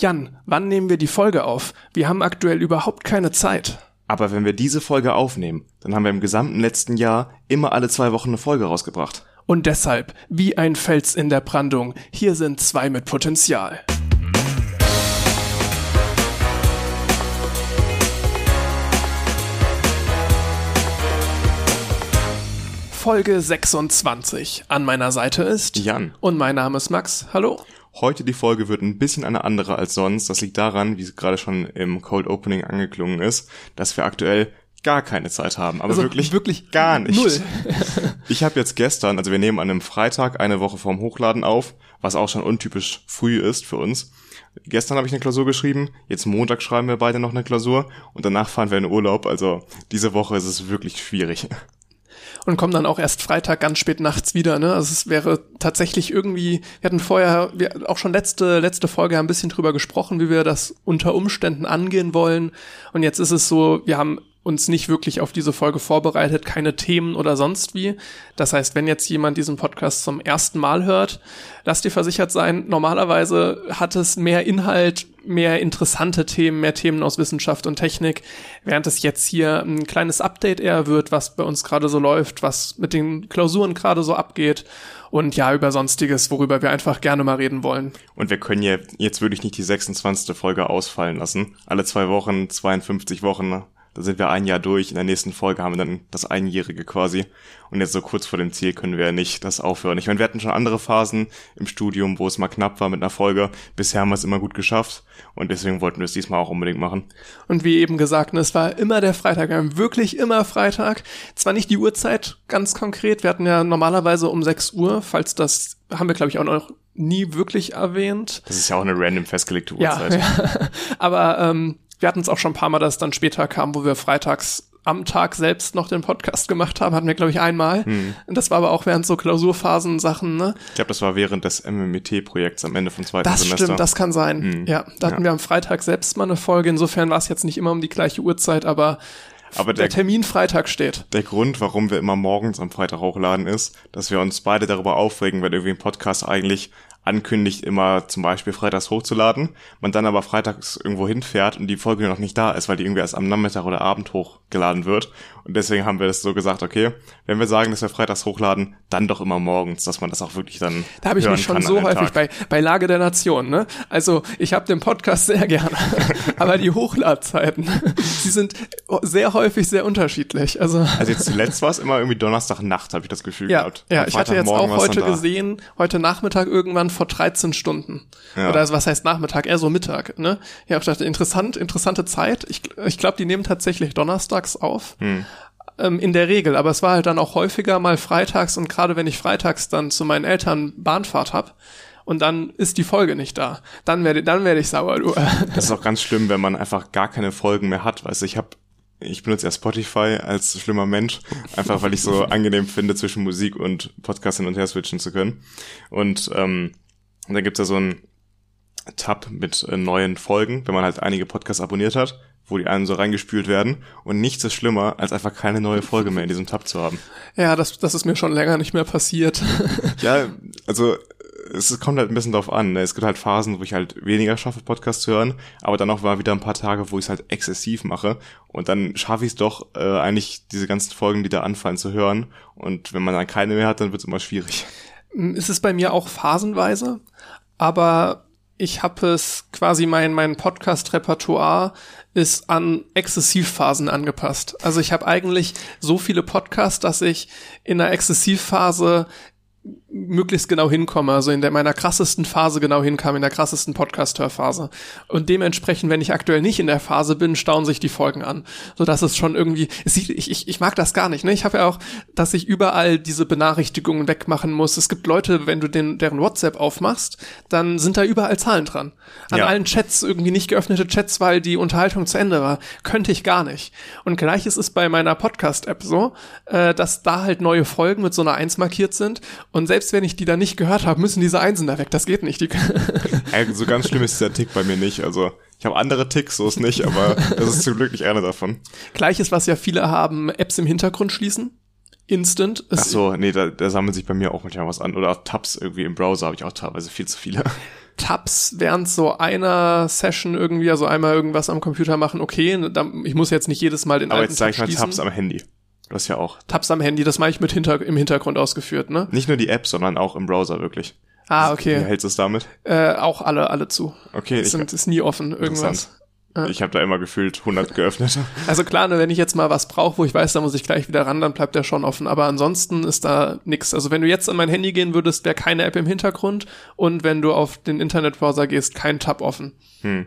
Jan, wann nehmen wir die Folge auf? Wir haben aktuell überhaupt keine Zeit. Aber wenn wir diese Folge aufnehmen, dann haben wir im gesamten letzten Jahr immer alle zwei Wochen eine Folge rausgebracht. Und deshalb, wie ein Fels in der Brandung, hier sind zwei mit Potenzial. Folge 26. An meiner Seite ist Jan. Und mein Name ist Max. Hallo. Heute die Folge wird ein bisschen eine andere als sonst. Das liegt daran, wie es gerade schon im Cold Opening angeklungen ist, dass wir aktuell gar keine Zeit haben. Aber Also wirklich, wirklich gar nicht. null. Ich habe jetzt gestern, also wir nehmen an einem Freitag eine Woche vorm Hochladen auf, was auch schon untypisch früh ist für uns. Gestern habe ich eine Klausur geschrieben, jetzt Montag schreiben wir beide noch eine Klausur und danach fahren wir in Urlaub. Also diese Woche ist es wirklich schwierig. Und kommen dann auch erst Freitag ganz spät nachts wieder. Ne? Also es wäre tatsächlich irgendwie, wir hatten vorher, wir auch schon letzte, letzte Folge ein bisschen drüber gesprochen, wie wir das unter Umständen angehen wollen. Und jetzt ist es so, wir haben uns nicht wirklich auf diese Folge vorbereitet, keine Themen oder sonst wie. Das heißt, wenn jetzt jemand diesen Podcast zum ersten Mal hört, lasst dir versichert sein, normalerweise hat es mehr Inhalt, mehr interessante Themen, mehr Themen aus Wissenschaft und Technik, während es jetzt hier ein kleines Update eher wird, was bei uns gerade so läuft, was mit den Klausuren gerade so abgeht und ja, über sonstiges, worüber wir einfach gerne mal reden wollen. Und wir können ja jetzt wirklich nicht die 26. Folge ausfallen lassen. Alle zwei Wochen, 52 Wochen, ne? Da sind wir ein Jahr durch. In der nächsten Folge haben wir dann das Einjährige quasi. Und jetzt so kurz vor dem Ziel können wir ja nicht das aufhören. Ich meine, wir hatten schon andere Phasen im Studium, wo es mal knapp war mit einer Folge. Bisher haben wir es immer gut geschafft. Und deswegen wollten wir es diesmal auch unbedingt machen. Und wie eben gesagt, es war immer der Freitag, wir haben wirklich immer Freitag. Zwar nicht die Uhrzeit ganz konkret, wir hatten ja normalerweise um 6 Uhr, falls das haben wir, glaube ich, auch noch nie wirklich erwähnt. Das ist ja auch eine random festgelegte Ja, Uhrzeit. ja. aber ähm, wir hatten es auch schon ein paar Mal, dass es dann später kam, wo wir freitags am Tag selbst noch den Podcast gemacht haben, hatten wir, glaube ich, einmal. Hm. Das war aber auch während so Klausurphasen Sachen, ne? Ich glaube, das war während des MMIT-Projekts am Ende vom zweiten Das Semester. stimmt, das kann sein. Hm. Ja, da hatten Ja. wir am Freitag selbst mal eine Folge. Insofern war es jetzt nicht immer um die gleiche Uhrzeit, aber, Aber der der, Termin Freitag steht. der Grund, warum wir immer morgens am Freitag hochladen, ist, dass wir uns beide darüber aufregen, wenn irgendwie ein Podcast eigentlich ankündigt, immer zum Beispiel freitags hochzuladen, man dann aber freitags irgendwo hinfährt und die Folge noch nicht da ist, weil die irgendwie erst am Nachmittag oder Abend hochgeladen wird. Und deswegen haben wir das so gesagt, okay, wenn wir sagen, dass wir freitags hochladen, dann doch immer morgens, dass man das auch wirklich dann Da habe ich mich schon so häufig Tag. bei, bei Lage der Nation, ne? Also ich habe den Podcast sehr gerne, aber die Hochladzeiten, sie sind sehr häufig sehr unterschiedlich. Also Also jetzt zuletzt war es immer irgendwie Donnerstagnacht, habe ich das Gefühl ja, gehabt. ja ich hatte jetzt auch heute gesehen, heute Nachmittag irgendwann vor 13 Stunden. Ja. Oder was heißt Nachmittag? Eher so Mittag, ne? Ja, ich dachte, interessant, interessante Zeit. Ich, ich glaube, die nehmen tatsächlich donnerstags auf. Hm. Ähm, in der Regel, aber es war halt dann auch häufiger mal freitags und gerade wenn ich freitags dann zu meinen Eltern Bahnfahrt hab und dann ist die Folge nicht da, dann werde dann werde ich sauer, du. Das ist auch ganz schlimm, wenn man einfach gar keine Folgen mehr hat. Weißt du, ich habe ich benutze ja Spotify als schlimmer Mensch, einfach weil ich so angenehm finde, zwischen Musik und Podcast hin und her switchen zu können. Und ähm, da gibt's ja so einen Tab mit äh, neuen Folgen, wenn man halt einige Podcasts abonniert hat, wo die einen so reingespült werden. Und nichts ist schlimmer, als einfach keine neue Folge mehr in diesem Tab zu haben. Ja, das, das ist mir schon länger nicht mehr passiert. Ja, also es kommt halt ein bisschen drauf an. Ne? Es gibt halt Phasen, wo ich halt weniger schaffe, Podcasts zu hören, aber dann auch mal wieder ein paar Tage, wo ich es halt exzessiv mache. Und dann schaffe ich es doch, äh, eigentlich diese ganzen Folgen, die da anfallen, zu hören. Und wenn man dann keine mehr hat, dann wird es immer schwierig. ist es bei mir auch phasenweise, aber ich habe es quasi mein mein Podcast-Repertoire ist an Exzessivphasen angepasst. Also ich habe eigentlich so viele Podcasts, dass ich in einer Exzessivphase möglichst genau hinkomme, also in der meiner krassesten Phase genau hinkam, in der krassesten Podcast-Hörphase. Und dementsprechend, wenn ich aktuell nicht in der Phase bin, stauen sich die Folgen an. So dass es schon irgendwie, es sieht, ich, ich, ich mag das gar nicht. Ne? Ich habe ja auch, dass ich überall diese Benachrichtigungen wegmachen muss. Es gibt Leute, wenn du den, deren WhatsApp aufmachst, dann sind da überall Zahlen dran. An Ja. allen Chats irgendwie nicht geöffnete Chats, weil die Unterhaltung zu Ende war. Könnte ich gar nicht. Und gleiches ist bei meiner Podcast-App so, äh, dass da halt neue Folgen mit so einer Eins markiert sind. Und selbst wenn ich die da nicht gehört habe, müssen diese Einsen da weg. Das geht nicht. So ganz schlimm ist der Tick bei mir nicht. Also ich habe andere Ticks, so ist nicht, aber das ist zum Glück nicht einer davon. Gleiches, was ja viele haben, Apps im Hintergrund schließen. Instant. Ach so, nee, da, da sammelt sich bei mir auch manchmal was an. Oder auch Tabs irgendwie im Browser habe ich auch teilweise viel zu viele. Tabs während so einer Session irgendwie, also einmal irgendwas am Computer machen, okay, ich muss jetzt nicht jedes Mal den Aber alten jetzt sag ich mal. Tabs am Handy. Das ist ja auch. Tabs am Handy, das mache ich mit hinter, im Hintergrund ausgeführt, ne? Nicht nur die App, sondern auch im Browser wirklich. Ah, Wie okay. hältst du es damit? Äh, auch alle, alle zu. Okay, Es sind, ist nie offen, irgendwas. ich habe da immer gefühlt 100 geöffnet. Also klar, ne, wenn ich jetzt mal was brauche, wo ich weiß, da muss ich gleich wieder ran, dann bleibt der schon offen. Aber ansonsten ist da nix. Also wenn du jetzt an mein Handy gehen würdest, wäre keine App im Hintergrund. Und wenn du auf den Internetbrowser gehst, kein Tab offen. Hm.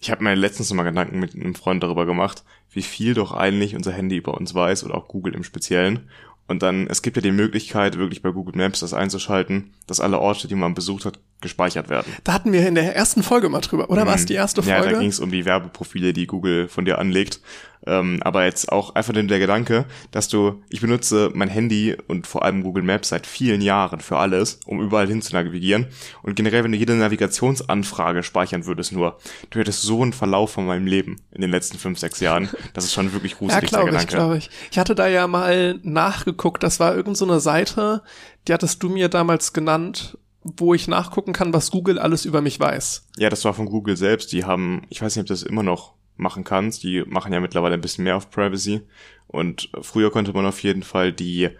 Ich habe mir letztens noch mal Gedanken mit einem Freund darüber gemacht, wie viel doch eigentlich unser Handy über uns weiß oder auch Google im Speziellen. Und dann, es gibt ja die Möglichkeit, wirklich bei Google Maps das einzuschalten, dass alle Orte, die man besucht hat, gespeichert werden. Da hatten wir in der ersten Folge mal drüber. Oder war es die erste Ja, da Folge? ging es um die Werbeprofile, die Google von dir anlegt. Ähm, aber jetzt auch einfach nur der Gedanke, dass du, ich benutze mein Handy und vor allem Google Maps seit vielen Jahren für alles, um überall hin zu navigieren. Und generell, wenn du jede Navigationsanfrage speichern würdest nur, du hättest so einen Verlauf von meinem Leben in den letzten fünf, sechs Jahren. Das ist schon wirklich ja, gruselig, der glaube ich, Gedanke. glaube ich. Ich hatte da ja mal nachgeguckt, das war irgend so eine Seite, die hattest du mir damals genannt, wo ich nachgucken kann, was Google alles über mich weiß. Ja, das war von Google selbst. Die haben, ich weiß nicht, ob das immer noch machen kannst. Die machen ja mittlerweile ein bisschen mehr auf Privacy. Und früher konnte man auf jeden Fall die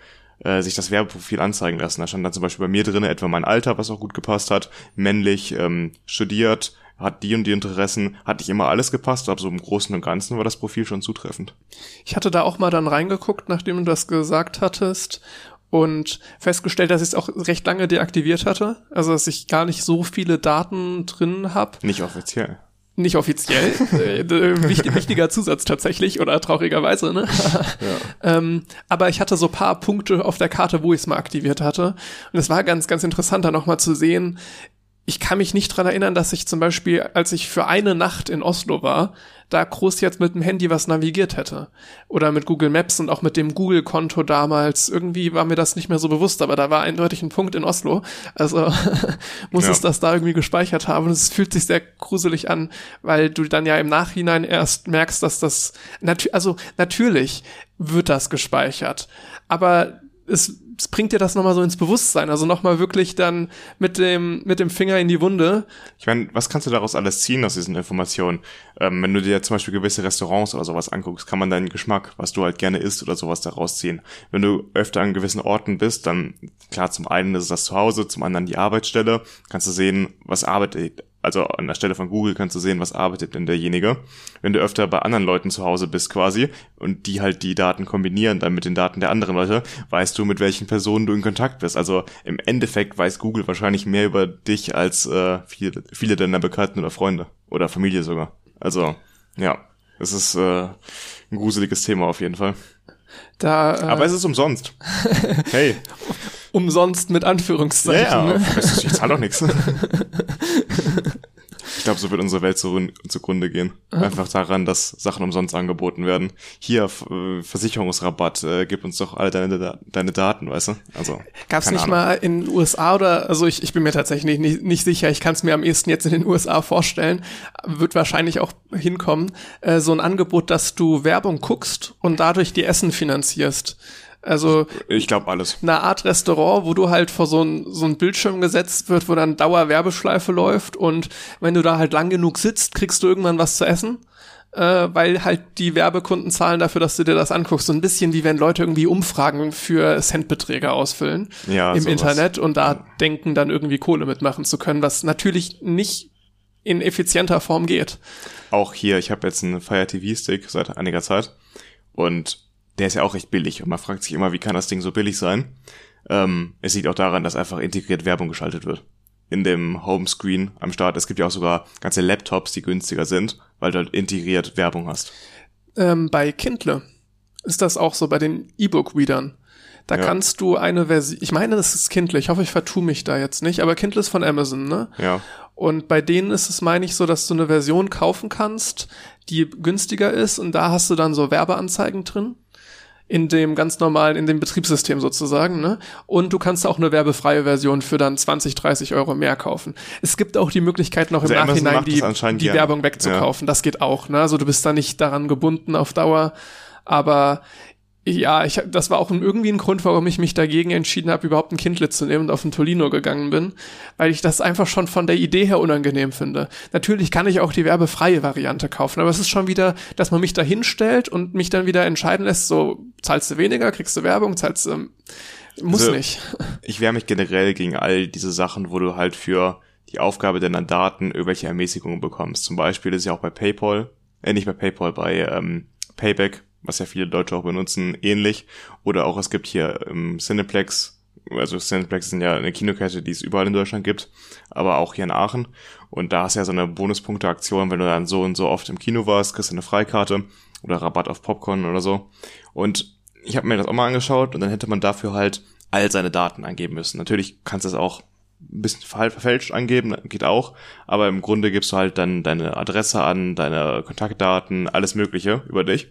äh, sich das Werbeprofil anzeigen lassen. Da stand dann zum Beispiel bei mir drin etwa mein Alter, was auch gut gepasst hat, männlich, ähm, studiert, hat die und die Interessen, hat nicht immer alles gepasst, aber so im Großen und Ganzen war das Profil schon zutreffend. Ich hatte da auch mal dann reingeguckt, nachdem du das gesagt hattest und festgestellt, dass ich es auch recht lange deaktiviert hatte. Also dass ich gar nicht so viele Daten drin habe. Nicht offiziell. Nicht offiziell. äh, äh, wichtig, wichtiger Zusatz tatsächlich oder traurigerweise, ne? ähm, aber ich hatte so paar Punkte auf der Karte, wo ich es mal aktiviert hatte. Und es war ganz, ganz interessant, da nochmal zu sehen. Ich kann mich nicht dran erinnern, dass ich zum Beispiel, als ich für eine Nacht in Oslo war, da groß jetzt mit dem Handy was navigiert hätte. Oder mit Google Maps und auch mit dem Google-Konto damals. Irgendwie war mir das nicht mehr so bewusst, aber da war eindeutig ein Punkt in Oslo. Also muss Ja. es das da irgendwie gespeichert haben. Und es fühlt sich sehr gruselig an, weil du dann ja im Nachhinein erst merkst, dass das, natü also natürlich wird das gespeichert. Aber es bringt dir das nochmal so ins Bewusstsein. Also nochmal wirklich dann mit dem, mit dem Finger in die Wunde. Ich meine, was kannst du daraus alles ziehen aus diesen Informationen? Ähm, wenn du dir zum Beispiel gewisse Restaurants oder sowas anguckst, kann man deinen Geschmack, was du halt gerne isst oder sowas daraus ziehen. Wenn du öfter an gewissen Orten bist, dann klar, zum einen ist das Zuhause, zum anderen die Arbeitsstelle. Kannst du sehen, was arbeitet, also an der Stelle von Google kannst du sehen, was arbeitet denn derjenige. Wenn du öfter bei anderen Leuten zu Hause bist quasi und die halt die Daten kombinieren dann mit den Daten der anderen Leute, weißt du, mit welchen Personen du in Kontakt bist. Also im Endeffekt weiß Google wahrscheinlich mehr über dich als äh, viele, viele deiner Bekannten oder Freunde oder Familie sogar. Also ja, es ist äh, ein gruseliges Thema auf jeden Fall. Da äh, Aber es ist umsonst. Hey, umsonst mit Anführungszeichen. ja, Ne? es ist- ich zahle doch nichts. Ich glaube, so wird unsere Welt zu, zugrunde gehen. Einfach daran, dass Sachen umsonst angeboten werden. Hier, äh, Versicherungsrabatt, äh, gib uns doch all deine, deine Daten, weißt du? Also, Gab es nicht Ahnung. mal in den USA oder, also ich, ich bin mir tatsächlich nicht, nicht sicher, ich kann es mir am ehesten jetzt in den USA vorstellen, wird wahrscheinlich auch hinkommen, äh, so ein Angebot, dass du Werbung guckst und dadurch die Essen finanzierst. Also Ich glaube alles. eine Art Restaurant, wo du halt vor so ein, so ein Bildschirm gesetzt wird, wo dann Dauerwerbeschleife läuft und wenn du da halt lang genug sitzt, kriegst du irgendwann was zu essen. Äh, weil halt die Werbekunden zahlen dafür, dass du dir das anguckst. So ein bisschen wie wenn Leute irgendwie Umfragen für Centbeträge ausfüllen Ja, im sowas. Internet und da denken, dann irgendwie Kohle mitmachen zu können, was natürlich nicht in effizienter Form geht. Auch hier, ich habe jetzt einen Fire TV Stick seit einiger Zeit und der ist ja auch recht billig und man fragt sich immer, wie kann das Ding so billig sein? Ähm, es liegt auch daran, dass einfach integriert Werbung geschaltet wird. In dem Homescreen am Start. Es gibt ja auch sogar ganze Laptops, die günstiger sind, weil du halt integriert Werbung hast. Ähm, bei Kindle ist das auch so, bei den E-Book-Readern. Da Ja. kannst du eine Version, ich meine, das ist Kindle, ich hoffe, ich vertue mich da jetzt nicht, aber Kindle ist von Amazon, ne? Ja. Und bei denen ist es, meine ich, so, dass du eine Version kaufen kannst, die günstiger ist und da hast du dann so Werbeanzeigen drin. In dem ganz normalen, in dem Betriebssystem sozusagen, ne? Und du kannst auch eine werbefreie Version für dann 20, 30 Euro mehr kaufen. Es gibt auch die Möglichkeit, noch im Also Amazon Nachhinein die, die. Werbung wegzukaufen. Das geht auch, ne? Also du bist da nicht daran gebunden auf Dauer. Aber Ja, ich, das war auch irgendwie ein Grund, warum ich mich dagegen entschieden habe, überhaupt ein Kindle zu nehmen und auf ein Tolino gegangen bin, weil ich das einfach schon von der Idee her unangenehm finde. Natürlich kann ich auch die werbefreie Variante kaufen, aber es ist schon wieder, dass man mich da hinstellt und mich dann wieder entscheiden lässt, so zahlst du weniger, kriegst du Werbung, zahlst du, muss also, nicht. Ich wehre mich generell gegen all diese Sachen, wo du halt für die Aufgabe deiner Daten irgendwelche Ermäßigungen bekommst. Zum Beispiel ist ja auch bei PayPal, äh, nicht bei PayPal, bei ähm, Payback was ja viele Leute auch benutzen, ähnlich. Oder auch es gibt hier im Cineplex, also Cineplex sind ja eine Kinokette, die es überall in Deutschland gibt, aber auch hier in Aachen. Und da hast du ja so eine Bonuspunkte-Aktion, wenn du dann so und so oft im Kino warst, kriegst du eine Freikarte oder Rabatt auf Popcorn oder so. Und ich habe mir das auch mal angeschaut und dann hätte man dafür halt all seine Daten angeben müssen. Natürlich kannst du es auch ein bisschen verfälscht angeben, geht auch, aber im Grunde gibst du halt dann deine Adresse an, deine Kontaktdaten, alles Mögliche über dich.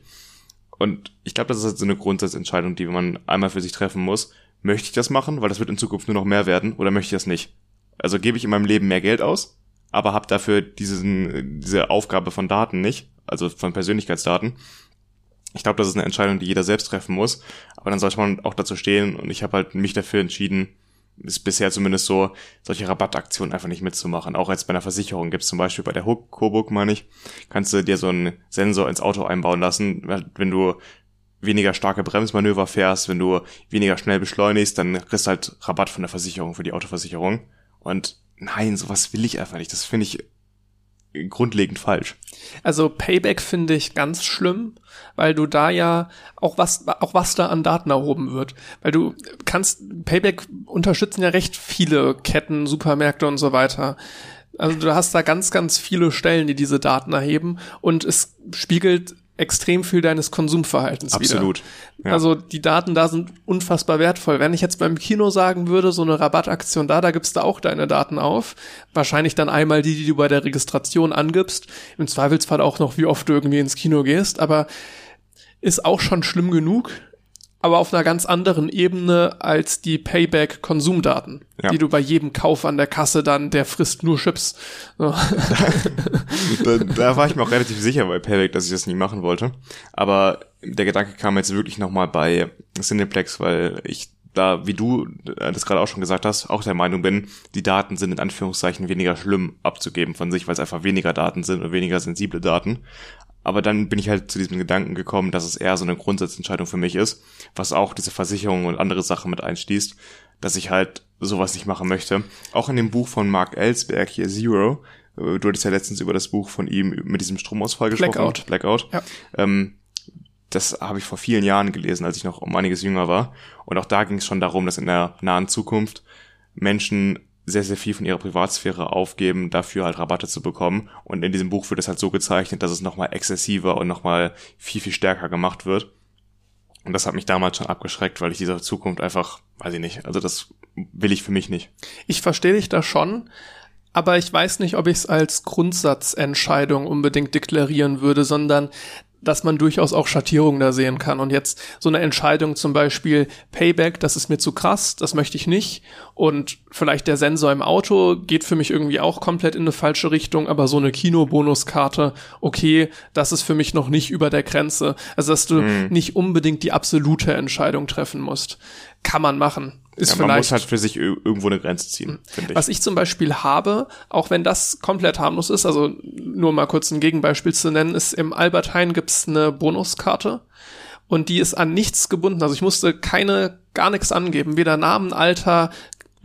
Und ich glaube, das ist halt so eine Grundsatzentscheidung, die man einmal für sich treffen muss. Möchte ich das machen, weil das wird in Zukunft nur noch mehr werden, oder möchte ich das nicht? Also gebe ich in meinem Leben mehr Geld aus, aber habe dafür diesen, diese Aufgabe von Daten nicht, also von Persönlichkeitsdaten. Ich glaube, das ist eine Entscheidung, die jeder selbst treffen muss. Aber dann sollte man auch dazu stehen und ich habe halt mich dafür entschieden, ist bisher zumindest so, solche Rabattaktionen einfach nicht mitzumachen. Auch als bei einer Versicherung gibt es zum Beispiel bei der Coburg meine ich, kannst du dir so einen Sensor ins Auto einbauen lassen, wenn du weniger starke Bremsmanöver fährst, wenn du weniger schnell beschleunigst, dann kriegst du halt Rabatt von der Versicherung für die Autoversicherung. Und nein, sowas will ich einfach nicht. Das finde ich grundlegend falsch. Also Payback finde ich ganz schlimm, weil du da ja auch was, auch was da an Daten erhoben wird. Weil du kannst, Payback unterstützen ja recht viele Ketten, Supermärkte und so weiter. Also du hast da ganz, ganz viele Stellen, die diese Daten erheben und es spiegelt extrem viel deines Konsumverhaltens Absolut. Ja. Also die Daten da sind unfassbar wertvoll. Wenn ich jetzt beim Kino sagen würde, so eine Rabattaktion da, da gibst du auch deine Daten auf. Wahrscheinlich dann einmal die, die du bei der Registration angibst. Im Zweifelsfall auch noch, wie oft du irgendwie ins Kino gehst. Aber ist auch schon schlimm genug aber auf einer ganz anderen Ebene als die Payback-Konsumdaten, ja. die du bei jedem Kauf an der Kasse dann, der frisst nur Chips. So. da, da, war ich mir auch relativ sicher bei Payback, dass ich das nie machen wollte. Aber der Gedanke kam jetzt wirklich nochmal bei Cineplex, weil ich da, wie du das gerade auch schon gesagt hast, auch der Meinung bin, die Daten sind in Anführungszeichen weniger schlimm abzugeben von sich, weil es einfach weniger Daten sind und weniger sensible Daten. Aber dann bin ich halt zu diesem Gedanken gekommen, dass es eher so eine Grundsatzentscheidung für mich ist, was auch diese Versicherungen und andere Sachen mit einschließt, dass ich halt sowas nicht machen möchte. Auch in dem Buch von Mark Ellsberg hier, Zero, äh, du hattest ja letztens über das Buch von ihm mit diesem Stromausfall gesprochen. Blackout. Blackout. Ja. Ähm, das habe ich vor vielen Jahren gelesen, als ich noch um einiges jünger war. Und auch da ging es schon darum, dass in der nahen Zukunft Menschen sehr, sehr viel von ihrer Privatsphäre aufgeben, dafür halt Rabatte zu bekommen. Und in diesem Buch wird es halt so gezeichnet, dass es nochmal exzessiver und nochmal viel, viel stärker gemacht wird. Und das hat mich damals schon abgeschreckt, weil ich dieser Zukunft einfach, weiß ich nicht, also das will ich für mich nicht. Ich verstehe dich da schon, aber ich weiß nicht, ob ich es als Grundsatzentscheidung unbedingt deklarieren würde, sondern dass man durchaus auch Schattierungen da sehen kann. Und jetzt so eine Entscheidung zum Beispiel Payback, das ist mir zu krass, das möchte ich nicht. Und vielleicht der Sensor im Auto geht für mich irgendwie auch komplett in eine falsche Richtung, aber so eine Kinobonuskarte, okay, das ist für mich noch nicht über der Grenze. Also dass du hm. nicht unbedingt die absolute Entscheidung treffen musst. Kann man machen. Ist ja, man muss halt für sich irgendwo eine Grenze ziehen, finde ich. Was ich zum Beispiel habe, auch wenn das komplett harmlos ist, also nur mal kurz ein Gegenbeispiel zu nennen, ist im Albert Heijn gibt's eine Bonuskarte und die ist an nichts gebunden. Also ich musste keine, gar nichts angeben, weder Namen, Alter,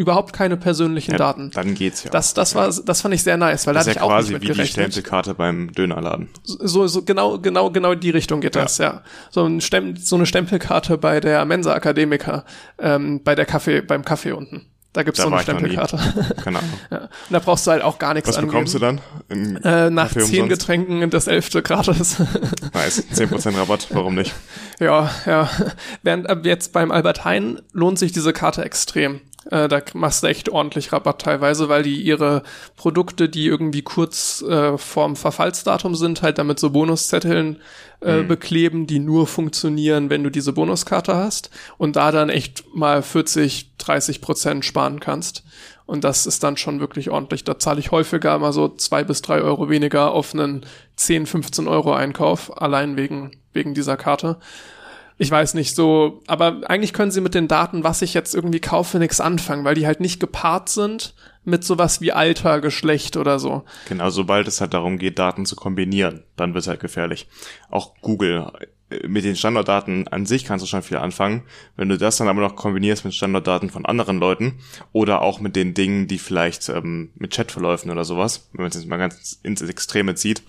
überhaupt keine persönlichen ja, Daten. Dann geht's ja. Das, das war, das fand ich sehr nice, weil das da hatte ja ich auch quasi nicht mit wie die Stempelkarte beim Dönerladen. So, so genau, genau, genau die Richtung geht ja. das, ja. So, ein Stem so eine Stempelkarte bei der Mensa Akademiker, ähm, bei der Kaffee, beim Kaffee unten. Da gibt's da so eine Stempelkarte. Keine Ahnung. ja. Und da brauchst du halt auch gar nichts Was angeben. bekommst du dann? Äh, nach Kaffee zehn umsonst? Getränken das elfte gratis. nice. Zehn Prozent Rabatt, warum nicht? Ja, ja. Während ab jetzt beim Albert Heijn lohnt sich diese Karte extrem. Äh, da machst du echt ordentlich Rabatt teilweise, weil die ihre Produkte, die irgendwie kurz äh, vorm Verfallsdatum sind, halt damit so Bonuszetteln äh, mhm. bekleben, die nur funktionieren, wenn du diese Bonuskarte hast und da dann echt mal 40, 30 Prozent sparen kannst. Und das ist dann schon wirklich ordentlich. Da zahle ich häufiger mal so zwei bis drei Euro weniger auf einen 10, 15 Euro Einkauf, allein wegen, wegen dieser Karte. Ich weiß nicht so, aber eigentlich können sie mit den Daten, was ich jetzt irgendwie kaufe, nichts anfangen, weil die halt nicht gepaart sind mit sowas wie Alter, Geschlecht oder so. Genau, sobald es halt darum geht, Daten zu kombinieren, dann wird es halt gefährlich. Auch Google äh, mit den Standortdaten an sich kannst du schon viel anfangen. Wenn du das dann aber noch kombinierst mit Standortdaten von anderen Leuten oder auch mit den Dingen, die vielleicht ähm, mit Chatverläufen oder sowas, wenn man es jetzt mal ganz ins Extreme zieht,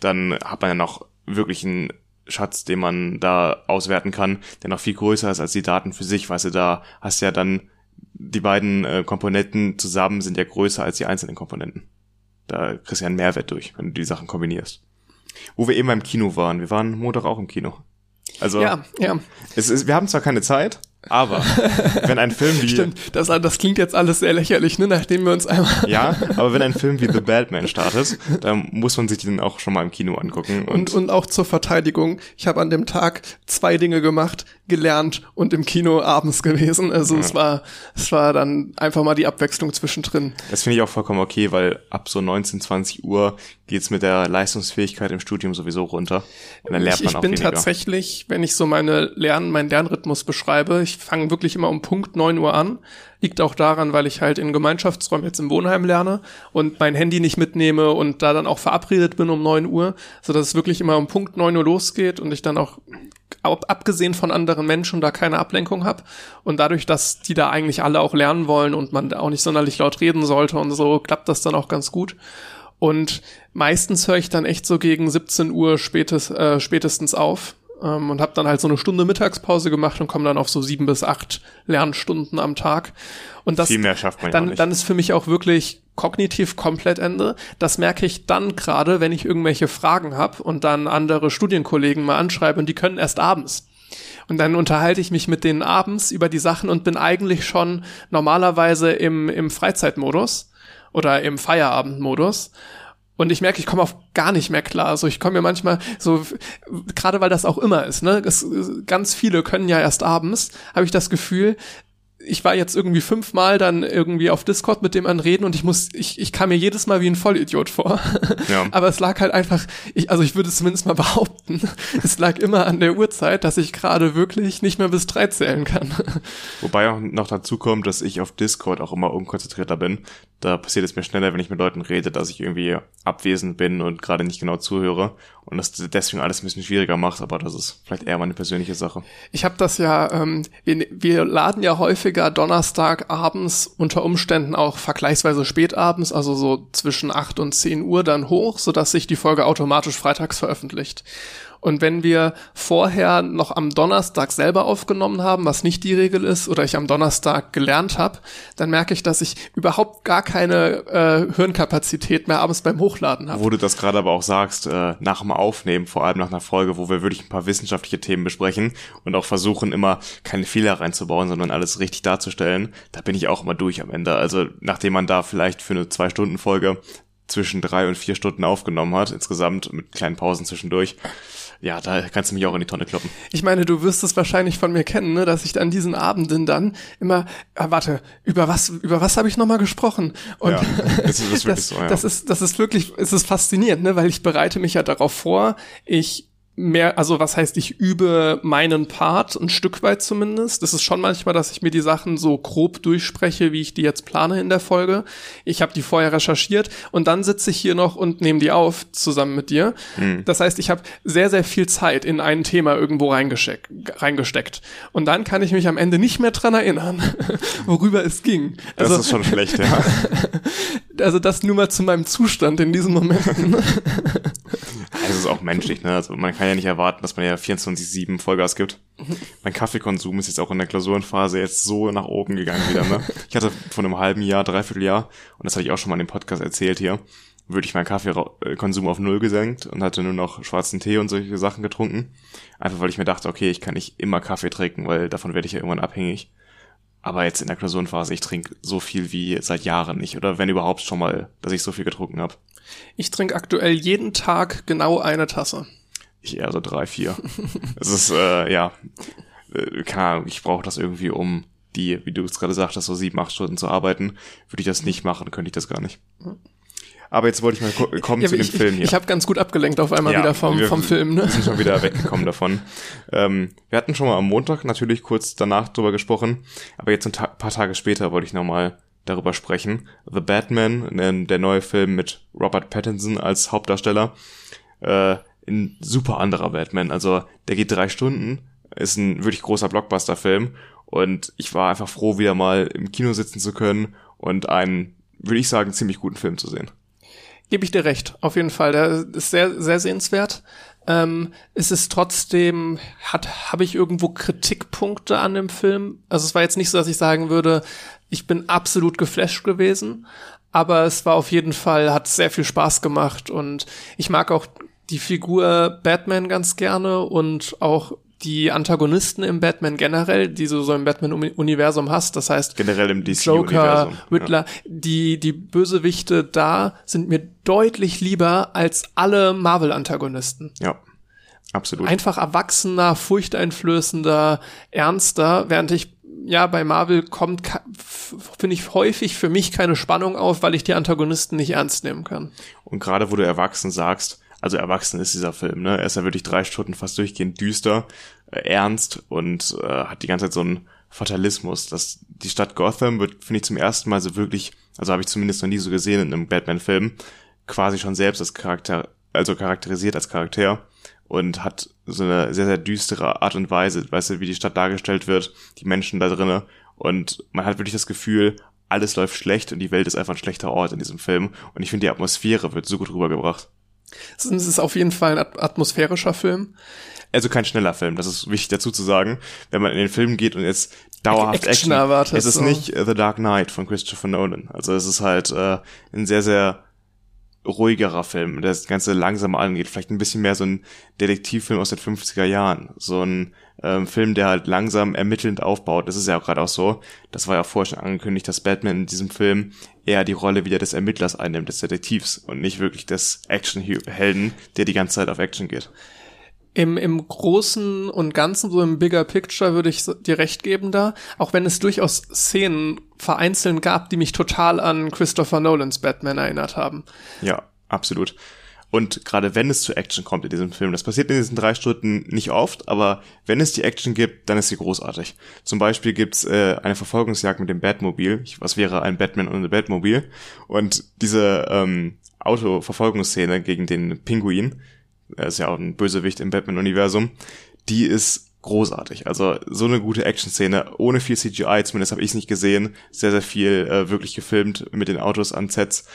dann hat man ja noch wirklich einen Schatz, den man da auswerten kann, der noch viel größer ist als die Daten für sich, weißt du, da hast ja dann die beiden äh, Komponenten zusammen sind ja größer als die einzelnen Komponenten. Da kriegst du ja einen Mehrwert durch, wenn du die Sachen kombinierst. Wo wir eben beim Kino waren, wir waren Montag auch im Kino. Also Ja, ja. es ist, wir haben zwar keine Zeit, aber wenn ein Film wie Stimmt, das, das klingt jetzt alles sehr lächerlich, ne, nachdem wir uns einmal ja, aber wenn ein Film wie The Batman startet, dann muss man sich den auch schon mal im Kino angucken und, und, und auch zur Verteidigung. Ich habe an dem Tag zwei Dinge gemacht, gelernt und im Kino abends gewesen. Also es war, es war dann einfach mal die Abwechslung zwischendrin. das finde ich auch vollkommen okay, weil ab so 19, 20 Uhr geht's mit der Leistungsfähigkeit im Studium sowieso runter und dann lernt Ich, man ich auch bin weniger. tatsächlich, wenn ich so meine Lern, meinen Lernrhythmus beschreibe, ich fange wirklich immer um Punkt neun Uhr an. Liegt auch daran, weil ich halt in Gemeinschaftsräumen jetzt im Wohnheim lerne und mein Handy nicht mitnehme und da dann auch verabredet bin um neun Uhr, so dass es wirklich immer um Punkt neun Uhr losgeht und ich dann auch abgesehen von anderen Menschen da keine Ablenkung habe und dadurch, dass die da eigentlich alle auch lernen wollen und man auch nicht sonderlich laut reden sollte und so, klappt das dann auch ganz gut. Und meistens höre ich dann echt so gegen 17 Uhr spätes, äh, spätestens auf ähm, und habe dann halt so eine Stunde Mittagspause gemacht und komme dann auf so sieben bis acht Lernstunden am Tag. Und das, Viel mehr schafft man dann, nicht. dann ist für mich auch wirklich kognitiv komplett Ende. Das merke ich dann gerade, wenn ich irgendwelche Fragen habe und dann andere Studienkollegen mal anschreibe und die können erst abends. Und dann unterhalte ich mich mit denen abends über die Sachen und bin eigentlich schon normalerweise im, im Freizeitmodus oder im Feierabendmodus. Und ich merke, ich komme auf gar nicht mehr klar. Also ich komme mir manchmal so, gerade weil das auch immer ist, ne? Es, ganz viele können ja erst abends, habe ich das Gefühl, ich war jetzt irgendwie fünfmal dann irgendwie auf Discord mit dem an reden und ich muss, ich, ich kam mir jedes Mal wie ein Vollidiot vor. Ja. Aber es lag halt einfach, ich, also ich würde es zumindest mal behaupten, es lag immer an der Uhrzeit, dass ich gerade wirklich nicht mehr bis drei zählen kann. Wobei auch noch dazu kommt, dass ich auf Discord auch immer unkonzentrierter bin. Da passiert es mir schneller, wenn ich mit Leuten rede, dass ich irgendwie abwesend bin und gerade nicht genau zuhöre. Und das deswegen alles ein bisschen schwieriger macht, aber das ist vielleicht eher meine persönliche Sache. Ich habe das ja, ähm, wir, wir laden ja häufiger Donnerstag abends unter Umständen auch vergleichsweise spät abends, also so zwischen 8 und 10 Uhr dann hoch, sodass sich die Folge automatisch freitags veröffentlicht. Und wenn wir vorher noch am Donnerstag selber aufgenommen haben, was nicht die Regel ist, oder ich am Donnerstag gelernt habe, dann merke ich, dass ich überhaupt gar keine äh, Hirnkapazität mehr abends beim Hochladen habe. Wo du das gerade aber auch sagst, äh, nach dem Aufnehmen, vor allem nach einer Folge, wo wir wirklich ein paar wissenschaftliche Themen besprechen und auch versuchen, immer keine Fehler reinzubauen, sondern alles richtig darzustellen, da bin ich auch immer durch am Ende. Also nachdem man da vielleicht für eine Zwei-Stunden-Folge zwischen drei und vier Stunden aufgenommen hat, insgesamt mit kleinen Pausen zwischendurch, ja, da kannst du mich auch in die Tonne kloppen. Ich meine, du wirst es wahrscheinlich von mir kennen, ne, dass ich an diesen Abenden dann immer, ah, warte, über was, über was habe ich nochmal gesprochen? Und Ja, das ist- das so, ja. das ist, das ist wirklich, es ist faszinierend, ne, weil ich bereite mich ja darauf vor, ich mehr, also was heißt, ich übe meinen Part, ein Stück weit zumindest. Das ist schon manchmal, dass ich mir die Sachen so grob durchspreche, wie ich die jetzt plane in der Folge. Ich habe die vorher recherchiert und dann sitze ich hier noch und nehme die auf zusammen mit dir. Hm. Das heißt, ich habe sehr, sehr viel Zeit in ein Thema irgendwo reingesteckt, reingesteckt. Und dann kann ich mich am Ende nicht mehr dran erinnern, worüber es ging. Das Also, ist schon schlecht, ja. also das nur mal zu meinem Zustand in diesen Momenten. Es ist auch menschlich, ne? Also man kann ja nicht erwarten, dass man ja 24-7 Vollgas gibt. Mein Kaffeekonsum ist jetzt auch in der Klausurenphase jetzt so nach oben gegangen wieder, ne? Ich hatte vor einem halben Jahr, dreiviertel Jahr, und das hatte ich auch schon mal in dem Podcast erzählt hier, wirklich meinen Kaffeekonsum auf null gesenkt und hatte nur noch schwarzen Tee und solche Sachen getrunken. Einfach weil ich mir dachte, okay, ich kann nicht immer Kaffee trinken, weil davon werde ich ja irgendwann abhängig. Aber jetzt in der Klausurenphase, ich trinke so viel wie seit Jahren nicht. Oder wenn überhaupt schon mal, dass ich so viel getrunken habe. Ich trinke aktuell jeden Tag genau eine Tasse. Ich eher so drei, vier. es ist, äh, ja, äh, keine Ahnung, ich brauche das irgendwie, um die, wie du es gerade sagtest, so sieben, acht Stunden zu arbeiten. Würde ich das nicht machen, könnte ich das gar nicht. Aber jetzt wollte ich mal kommen ja, zu ich, dem Film hier. Ich, ich habe ganz gut abgelenkt auf einmal ja, wieder vom, wir, vom Film. Ne? Wir sind schon wieder weggekommen davon. Ähm, wir hatten schon mal am Montag natürlich kurz danach drüber gesprochen, aber jetzt ein ta paar Tage später wollte ich nochmal darüber sprechen. The Batman, der neue Film mit Robert Pattinson als Hauptdarsteller. Äh, ein super anderer Batman. Also der geht drei Stunden, ist ein wirklich großer Blockbuster-Film und ich war einfach froh, wieder mal im Kino sitzen zu können und einen, würde ich sagen, ziemlich guten Film zu sehen. Gebe ich dir recht, auf jeden Fall. Der ist sehr, sehr sehenswert. Ähm, ist es trotzdem, hat, habe ich irgendwo Kritikpunkte an dem Film? Also es war jetzt nicht so, dass ich sagen würde, ich bin absolut geflasht gewesen, aber es war auf jeden Fall, hat sehr viel Spaß gemacht und ich mag auch die Figur Batman ganz gerne und auch die Antagonisten im Batman generell, die du so im Batman-Universum hast, das heißt generell im DC Joker, Riddler, ja. die die Bösewichte da sind mir deutlich lieber als alle Marvel-Antagonisten. Ja, absolut. Einfach erwachsener, furchteinflößender, ernster, während ich ja, bei Marvel kommt, finde ich, häufig für mich keine Spannung auf, weil ich die Antagonisten nicht ernst nehmen kann. Und gerade wo du erwachsen sagst, also erwachsen ist dieser Film, ne? Er ist ja wirklich drei Stunden fast durchgehend düster, äh, ernst und äh, hat die ganze Zeit so einen Fatalismus. dass die Stadt Gotham wird, finde ich, zum ersten Mal so wirklich, also habe ich zumindest noch nie so gesehen in einem Batman-Film, quasi schon selbst als Charakter, also charakterisiert als Charakter und hat so eine sehr, sehr düstere Art und Weise, weißt du, wie die Stadt dargestellt wird, die Menschen da drinnen und man hat wirklich das Gefühl, alles läuft schlecht und die Welt ist einfach ein schlechter Ort in diesem Film und ich finde, die Atmosphäre wird so gut rübergebracht. Es ist auf jeden Fall ein atmosphärischer Film. Also kein schneller Film, das ist wichtig dazu zu sagen. Wenn man in den Film geht und jetzt dauerhaft Action, Action erwartet. Es ist so. nicht The Dark Knight von Christopher Nolan. Also es ist halt äh, ein sehr, sehr ruhigerer Film, der das Ganze langsam angeht. Vielleicht ein bisschen mehr so ein Detektivfilm aus den 50er Jahren. So ein ähm, Film, der halt langsam ermittelnd aufbaut. Das ist ja auch gerade auch so. Das war ja vorher schon angekündigt, dass Batman in diesem Film eher die Rolle wieder des Ermittlers einnimmt, des Detektivs und nicht wirklich des Actionhelden, der die ganze Zeit auf Action geht. Im, Im Großen und Ganzen, so im Bigger Picture, würde ich dir recht geben da. Auch wenn es durchaus Szenen vereinzelt gab, die mich total an Christopher Nolans Batman erinnert haben. Ja, absolut. Und gerade wenn es zu Action kommt in diesem Film, das passiert in diesen drei Stunden nicht oft, aber wenn es die Action gibt, dann ist sie großartig. Zum Beispiel gibt's äh, eine Verfolgungsjagd mit dem Batmobil. Was wäre ein Batman ohne Batmobil? Und diese ähm, Autoverfolgungsszene gegen den Pinguin, er ist ja auch ein Bösewicht im Batman-Universum, die ist großartig. Also so eine gute Action-Szene, ohne viel CGI, zumindest habe ich es nicht gesehen, sehr, sehr viel äh, wirklich gefilmt mit den Autos an Sets.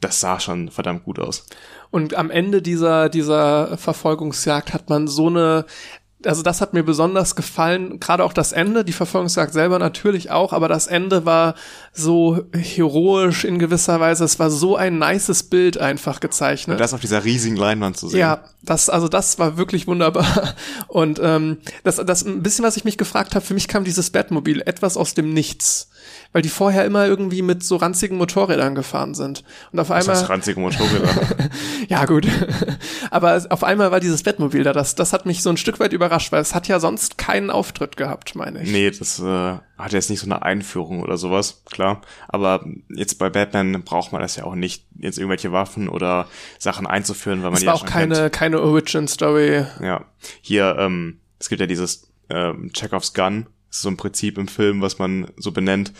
Das sah schon verdammt gut aus. Und am Ende dieser, dieser Verfolgungsjagd hat man so eine, also das hat mir besonders gefallen, gerade auch das Ende, die Verfolgungsjagd selber natürlich auch, aber das Ende war so heroisch in gewisser Weise, es war so ein nices Bild einfach gezeichnet. Und das auf dieser riesigen Leinwand zu sehen. Ja, das, also das war wirklich wunderbar. Und ähm, das, das ein bisschen, was ich mich gefragt habe, für mich kam dieses Batmobil etwas aus dem Nichts weil die vorher immer irgendwie mit so ranzigen Motorrädern gefahren sind. Und auf einmal. Das heißt ranzige Motorräder. ja, gut. Aber auf einmal war dieses Bettmobil da. Das, das hat mich so ein Stück weit überrascht, weil es hat ja sonst keinen Auftritt gehabt, meine ich. Nee, das äh, hat jetzt nicht so eine Einführung oder sowas, klar. Aber jetzt bei Batman braucht man das ja auch nicht, jetzt irgendwelche Waffen oder Sachen einzuführen, weil man das die war ja auch keine, kennt. keine Origin-Story. Ja. Hier, ähm, es gibt ja dieses ähm, Chekhovs Gun, ist so ein Prinzip im Film, was man so benennt,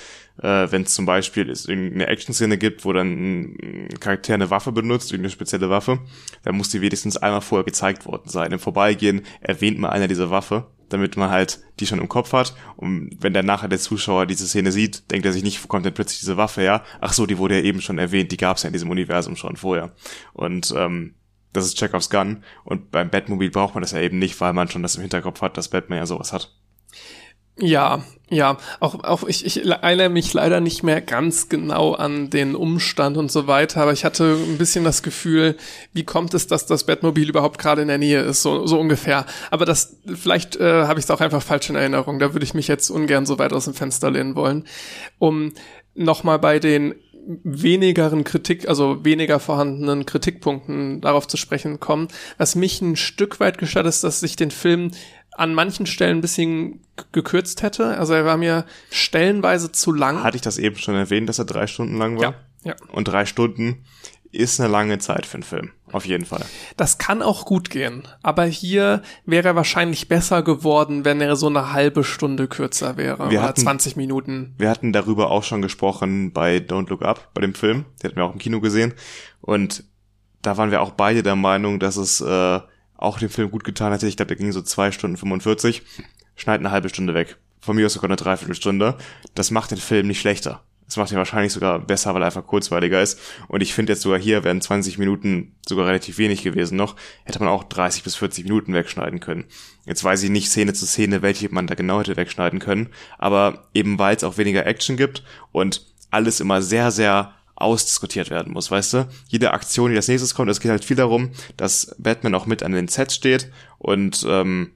äh, wenn es zum Beispiel es irgendeine Action-Szene gibt, wo dann ein Charakter eine Waffe benutzt, irgendeine spezielle Waffe, dann muss die wenigstens einmal vorher gezeigt worden sein. Im Vorbeigehen erwähnt mal einer diese Waffe, damit man halt die schon im Kopf hat. Und wenn dann nachher der Zuschauer diese Szene sieht, denkt er sich nicht, wo kommt denn plötzlich diese Waffe her? Ach so, die wurde ja eben schon erwähnt, die gab es ja in diesem Universum schon vorher. Und ähm, das ist Chekhovs Gun. Und beim Batmobil braucht man das ja eben nicht, weil man schon das im Hinterkopf hat, dass Batman ja sowas hat. Ja, ja, auch, auch ich, ich erinnere mich leider nicht mehr ganz genau an den Umstand und so weiter, aber ich hatte ein bisschen das Gefühl, wie kommt es, dass das Bettmobil überhaupt gerade in der Nähe ist, so, so ungefähr. Aber das, vielleicht äh, habe ich es auch einfach falsch in Erinnerung, da würde ich mich jetzt ungern so weit aus dem Fenster lehnen wollen. Um nochmal bei den wenigeren Kritik, also weniger vorhandenen Kritikpunkten darauf zu sprechen kommen. Was mich ein Stück weit gestört ist, dass sich den Film an manchen Stellen ein bisschen gekürzt hätte. Also er war mir stellenweise zu lang. Hatte ich das eben schon erwähnt, dass er drei Stunden lang war? Ja. ja. Und drei Stunden ist eine lange Zeit für einen Film. Auf jeden Fall. Das kann auch gut gehen. Aber hier wäre er wahrscheinlich besser geworden, wenn er so eine halbe Stunde kürzer wäre. Wir oder hatten- 20 Minuten. Wir hatten darüber auch schon gesprochen bei Don't Look Up, bei dem Film. Den hatten wir auch im Kino gesehen. Und da waren wir auch beide der Meinung, dass es äh, auch dem Film gut getan hätte. Ich glaube, der ging so zwei Stunden 45. Schneid eine halbe Stunde weg. Von mir aus sogar eine Dreiviertelstunde. Das macht den Film nicht schlechter. Das macht ihn wahrscheinlich sogar besser, weil er einfach kurzweiliger ist. Und ich finde jetzt sogar hier wären 20 Minuten sogar relativ wenig gewesen noch. Hätte man auch 30 bis 40 Minuten wegschneiden können. Jetzt weiß ich nicht Szene zu Szene, welche man da genau hätte wegschneiden können. Aber eben weil es auch weniger Action gibt und alles immer sehr, sehr ausdiskutiert werden muss, weißt du? Jede Aktion, die als nächstes kommt, es geht halt viel darum, dass Batman auch mit an den Sets steht und ähm,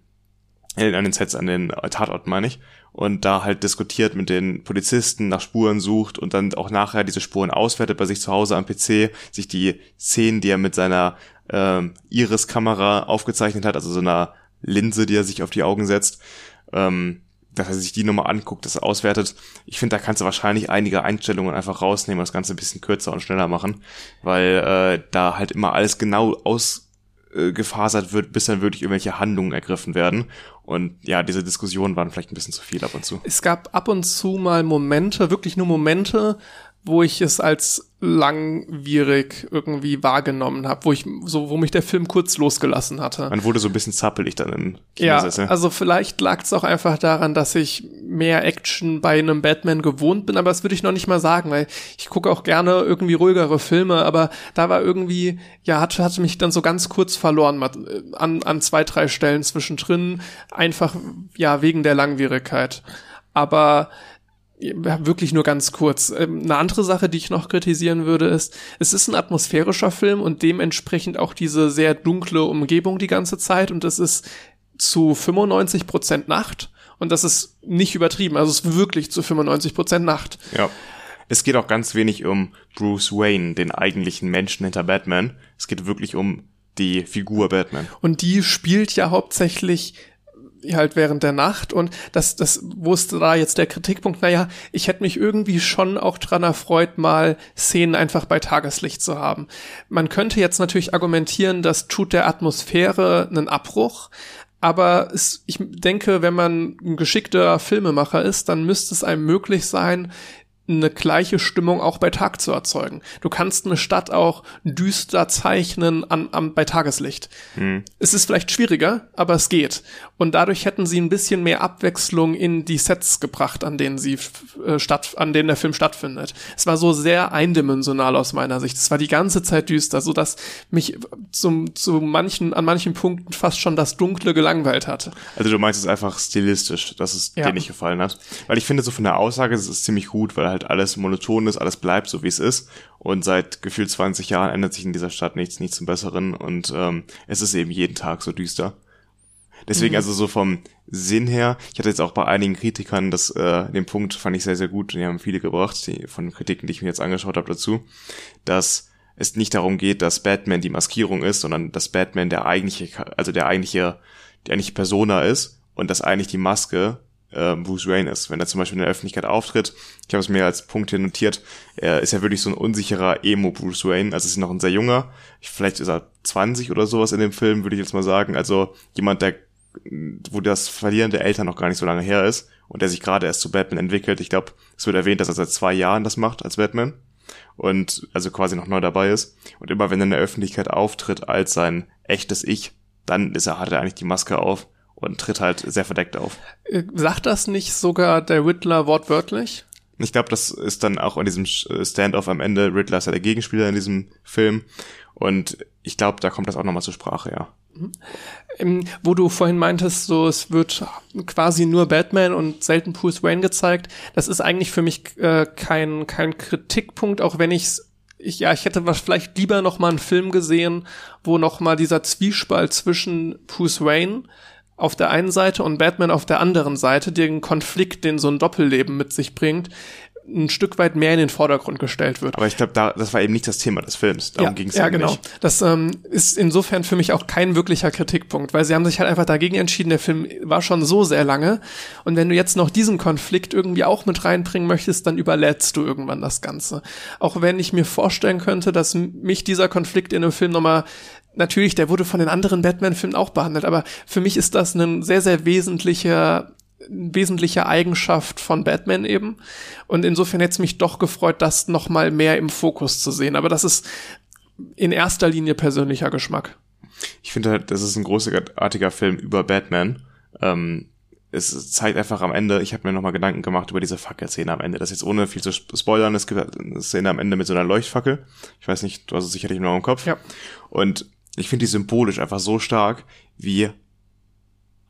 äh, an den Sets, an den Tatorten meine ich, und da halt diskutiert mit den Polizisten, nach Spuren sucht und dann auch nachher diese Spuren auswertet bei sich zu Hause am PC, sich die Szenen, die er mit seiner ähm, Iris-Kamera aufgezeichnet hat, also so einer Linse, die er sich auf die Augen setzt, ähm, dass er sich die nochmal anguckt, das auswertet. Ich finde, da kannst du wahrscheinlich einige Einstellungen einfach rausnehmen und das Ganze ein bisschen kürzer und schneller machen, weil äh, da halt immer alles genau ausgefasert wird, bis dann wirklich irgendwelche Handlungen ergriffen werden. Und ja, diese Diskussionen waren vielleicht ein bisschen zu viel ab und zu. Es gab ab und zu mal Momente, wirklich nur Momente, wo ich es als langwierig irgendwie wahrgenommen habe, wo ich so, wo mich der Film kurz losgelassen hatte. Man wurde so ein bisschen zappelig dann im Ja, Kinosessel. also vielleicht lag es auch einfach daran, dass ich mehr Action bei einem Batman gewohnt bin, aber das würde ich noch nicht mal sagen, weil ich gucke auch gerne irgendwie ruhigere Filme, aber da war irgendwie, ja, hat, hat mich dann so ganz kurz verloren äh, an, an zwei, drei Stellen zwischendrin, einfach, ja, wegen der Langwierigkeit. Aber ja, wirklich nur ganz kurz. Ähm, Eine andere Sache, die ich noch kritisieren würde, ist, es ist ein atmosphärischer Film und dementsprechend auch diese sehr dunkle Umgebung die ganze Zeit und es ist zu 95 Prozent Nacht und das ist nicht übertrieben, also es ist wirklich zu 95 Prozent Nacht. Ja. Es geht auch ganz wenig um Bruce Wayne, den eigentlichen Menschen hinter Batman. Es geht wirklich um die Figur Batman. Und die spielt ja hauptsächlich halt während der Nacht und das, das, wo ist da jetzt der Kritikpunkt? Naja, ich hätte mich irgendwie schon auch dran erfreut, mal Szenen einfach bei Tageslicht zu haben. Man könnte jetzt natürlich argumentieren, das tut der Atmosphäre einen Abbruch, aber es, ich denke, wenn man ein geschickter Filmemacher ist, dann müsste es einem möglich sein, eine gleiche Stimmung auch bei Tag zu erzeugen. Du kannst eine Stadt auch düster zeichnen an, an, bei Tageslicht. Es ist vielleicht schwieriger, aber es geht. Und dadurch hätten sie ein bisschen mehr Abwechslung in die Sets gebracht, an denen sie äh, statt, an denen der Film stattfindet. Es war so sehr eindimensional aus meiner Sicht. Es war die ganze Zeit düster, so dass mich zum, zu manchen, an manchen Punkten fast schon das Dunkle gelangweilt hatte. Also du meinst es einfach stilistisch, dass es Ja. dir nicht gefallen hat. Weil ich finde so von der Aussage, es ist ziemlich gut, weil halt alles monoton ist, alles bleibt so wie es ist. Und seit gefühlt 20 Jahren ändert sich in dieser Stadt nichts, nichts zum Besseren. Und ähm, es ist eben jeden Tag so düster. Deswegen also so vom Sinn her, ich hatte jetzt auch bei einigen Kritikern das, äh, den Punkt fand ich sehr, sehr gut, und die haben viele gebracht, die, von Kritiken, die ich mir jetzt angeschaut habe dazu, dass es nicht darum geht, dass Batman die Maskierung ist, sondern dass Batman der eigentliche, also der eigentliche, die eigentliche Persona ist und dass eigentlich die Maske äh, Bruce Wayne ist. Wenn er zum Beispiel in der Öffentlichkeit auftritt, ich habe es mir als Punkt hier notiert, er ist ja wirklich so ein unsicherer Emo Bruce Wayne, also ist noch ein sehr junger, ich, vielleicht ist er 20 oder sowas in dem Film, würde ich jetzt mal sagen, also jemand, der wo das Verlieren der Eltern noch gar nicht so lange her ist und der sich gerade erst zu Batman entwickelt. Ich glaube, es wird erwähnt, dass er seit zwei Jahren das macht als Batman und also quasi noch neu dabei ist. Und immer wenn er in der Öffentlichkeit auftritt als sein echtes Ich, dann ist er, hat er eigentlich die Maske auf und tritt halt sehr verdeckt auf. Äh, Sagt das nicht sogar der Riddler wortwörtlich? Ich glaube, das ist dann auch in diesem Standoff am Ende. Riddler ist ja der Gegenspieler in diesem Film. Und ich glaube, da kommt das auch nochmal zur Sprache, ja. Ähm, wo du vorhin meintest, so es wird quasi nur Batman und selten Bruce Wayne gezeigt. Das ist eigentlich für mich äh, kein kein Kritikpunkt, auch wenn ich's ich, ja, ich hätte was vielleicht lieber noch mal einen Film gesehen, wo noch mal dieser Zwiespalt zwischen Bruce Wayne auf der einen Seite und Batman auf der anderen Seite, den Konflikt, den so ein Doppelleben mit sich bringt, ein Stück weit mehr in den Vordergrund gestellt wird. Aber ich glaube, da, das war eben nicht das Thema des Films. Darum ja, ging es ja, genau. Nicht. Das ähm, ist insofern für mich auch kein wirklicher Kritikpunkt, weil sie haben sich halt einfach dagegen entschieden, der Film war schon so sehr lange. Und wenn du jetzt noch diesen Konflikt irgendwie auch mit reinbringen möchtest, dann überlädst du irgendwann das Ganze. Auch wenn ich mir vorstellen könnte, dass mich dieser Konflikt in einem Film nochmal natürlich, der wurde von den anderen Batman-Filmen auch behandelt, aber für mich ist das ein sehr, sehr wesentlicher wesentliche Eigenschaft von Batman eben. Und insofern hätte es mich doch gefreut, das noch mal mehr im Fokus zu sehen. Aber das ist in erster Linie persönlicher Geschmack. Ich finde halt, das ist ein großartiger Film über Batman. Ähm, es zeigt einfach am Ende, ich habe mir nochmal Gedanken gemacht über diese Fackelszene am Ende. Das ist jetzt ohne viel zu spoilern, es gibt eine Szene am Ende mit so einer Leuchtfackel. Ich weiß nicht, du hast es sicherlich noch im Kopf. Ja. Und ich finde die symbolisch einfach so stark, wie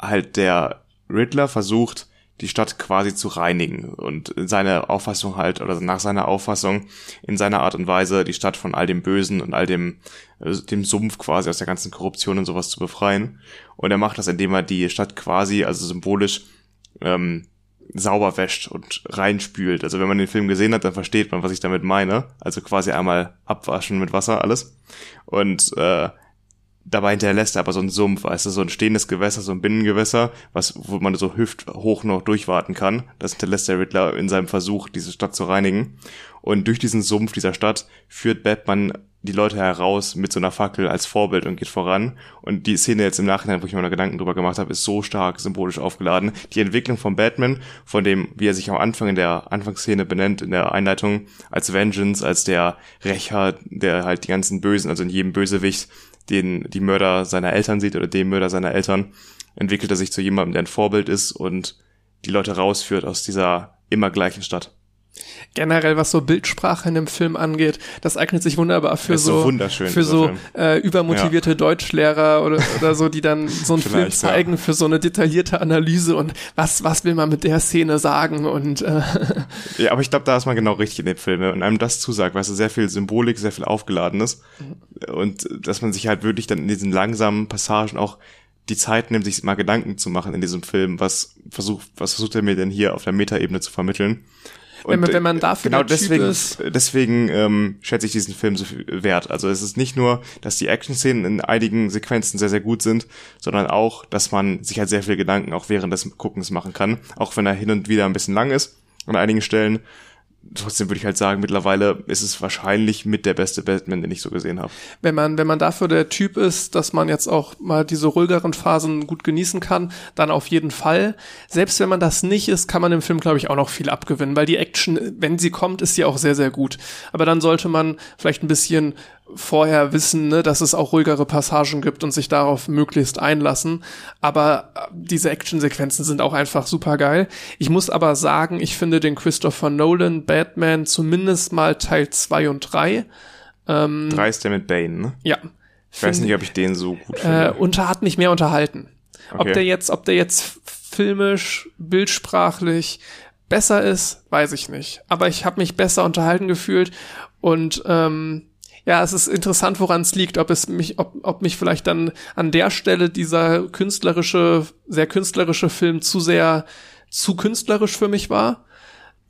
halt der Riddler versucht, die Stadt quasi zu reinigen und in seiner Auffassung halt oder nach seiner Auffassung in seiner Art und Weise die Stadt von all dem Bösen und all dem äh, dem Sumpf quasi aus der ganzen Korruption und sowas zu befreien und er macht das indem er die Stadt quasi also symbolisch ähm, sauber wäscht und reinspült. Also wenn man den Film gesehen hat, dann versteht man, was ich damit meine. Also quasi einmal abwaschen mit Wasser alles und äh, dabei hinterlässt er aber so ein Sumpf, weißt du, so ein stehendes Gewässer, so ein Binnengewässer, was, wo man so hüfthoch noch durchwarten kann. Das hinterlässt der Riddler in seinem Versuch, diese Stadt zu reinigen. Und durch diesen Sumpf dieser Stadt führt Batman die Leute heraus mit so einer Fackel als Vorbild und geht voran. Und die Szene jetzt im Nachhinein, wo ich mir noch Gedanken drüber gemacht habe, ist so stark symbolisch aufgeladen. Die Entwicklung von Batman, von dem, wie er sich am Anfang in der Anfangsszene benennt, in der Einleitung, als Vengeance, als der Rächer, der halt die ganzen Bösen, also in jedem Bösewicht den die Mörder seiner Eltern sieht oder dem Mörder seiner Eltern, entwickelt er sich zu jemandem, der ein Vorbild ist und die Leute rausführt aus dieser immer gleichen Stadt generell was so Bildsprache in dem Film angeht, das eignet sich wunderbar für so, so für so äh, übermotivierte ja. Deutschlehrer oder, oder so, die dann so einen Film zeigen ja. für so eine detaillierte Analyse und was was will man mit der Szene sagen und äh, ja, aber ich glaube, da ist man genau richtig in dem Film und einem das zusagt, weißt du, sehr viel Symbolik, sehr viel aufgeladenes mhm. und dass man sich halt wirklich dann in diesen langsamen Passagen auch die Zeit nimmt, sich mal Gedanken zu machen in diesem Film, was versucht, was versucht er mir denn hier auf der Metaebene zu vermitteln? Wenn man, wenn man dafür genau deswegen, ist. deswegen ähm, schätze ich diesen Film so viel wert. Also es ist nicht nur, dass die Action-Szenen in einigen Sequenzen sehr, sehr gut sind, sondern auch, dass man sich halt sehr viel Gedanken auch während des Guckens machen kann. Auch wenn er hin und wieder ein bisschen lang ist an einigen Stellen trotzdem würde ich halt sagen, mittlerweile ist es wahrscheinlich mit der beste Batman, den ich so gesehen habe. Wenn man, wenn man dafür der Typ ist, dass man jetzt auch mal diese ruhigeren Phasen gut genießen kann, dann auf jeden Fall. Selbst wenn man das nicht ist, kann man im Film, glaube ich, auch noch viel abgewinnen, weil die Action, wenn sie kommt, ist sie auch sehr, sehr gut. Aber dann sollte man vielleicht ein bisschen vorher wissen, ne, dass es auch ruhigere Passagen gibt und sich darauf möglichst einlassen. Aber äh, diese Actionsequenzen sind auch einfach super geil. Ich muss aber sagen, ich finde den Christopher Nolan Batman zumindest mal Teil 2 und 3. Ähm, 3 ist der mit Bane, ne? Ja. Ich weiß nicht, ob ich den so gut finde. Äh, unter hat mich mehr unterhalten. Okay. Ob der jetzt, ob der jetzt filmisch, bildsprachlich besser ist, weiß ich nicht. Aber ich habe mich besser unterhalten gefühlt und ähm, ja, es ist interessant, woran es liegt, ob es mich, ob, ob mich vielleicht dann an der Stelle dieser künstlerische, sehr künstlerische Film zu sehr, zu künstlerisch für mich war.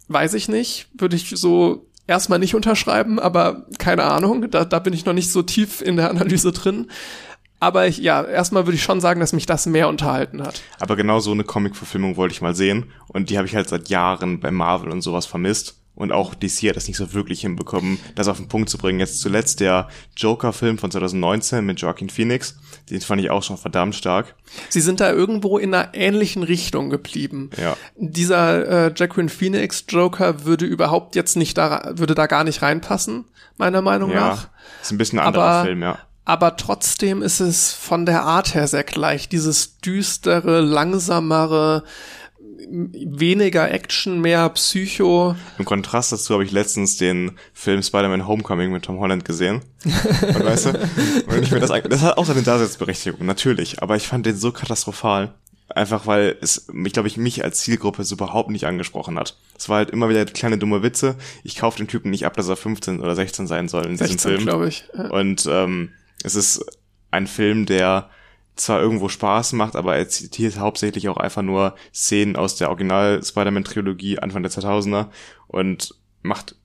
Weiß ich nicht. Würde ich so erstmal nicht unterschreiben, aber keine Ahnung. Da, da bin ich noch nicht so tief in der Analyse drin. Aber ich, ja, erstmal würde ich schon sagen, dass mich das mehr unterhalten hat. Aber genau so eine Comic-Verfilmung wollte ich mal sehen. Und die habe ich halt seit Jahren bei Marvel und sowas vermisst. Und auch DC hat das nicht so wirklich hinbekommen, das auf den Punkt zu bringen. Jetzt zuletzt der Joker-Film von 2019 mit Joaquin Phoenix. Den fand ich auch schon verdammt stark. Sie sind da irgendwo in einer ähnlichen Richtung geblieben. Ja. Dieser äh, Joaquin Phoenix Joker würde überhaupt jetzt nicht da, würde da gar nicht reinpassen, meiner Meinung ja, nach. Ist ein bisschen ein anderer aber, Film, ja. Aber trotzdem ist es von der Art her sehr gleich. Dieses düstere, langsamere, weniger Action, mehr Psycho. Im Kontrast dazu habe ich letztens den Film Spider-Man Homecoming mit Tom Holland gesehen. Und weißt du, und ich mir das, das hat auch seine Daseinsberechtigung, natürlich, aber ich fand den so katastrophal. Einfach weil es, ich glaube ich, mich als Zielgruppe so überhaupt nicht angesprochen hat. Es war halt immer wieder kleine dumme Witze. Ich kaufe den Typen nicht ab, dass er 15 oder 16 sein soll in 16, diesem Film. glaube ich. Ja. Und ähm, es ist ein Film, der zwar irgendwo Spaß macht, aber er zitiert hauptsächlich auch einfach nur Szenen aus der Original Spider-Man-Trilogie Anfang der 2000er und macht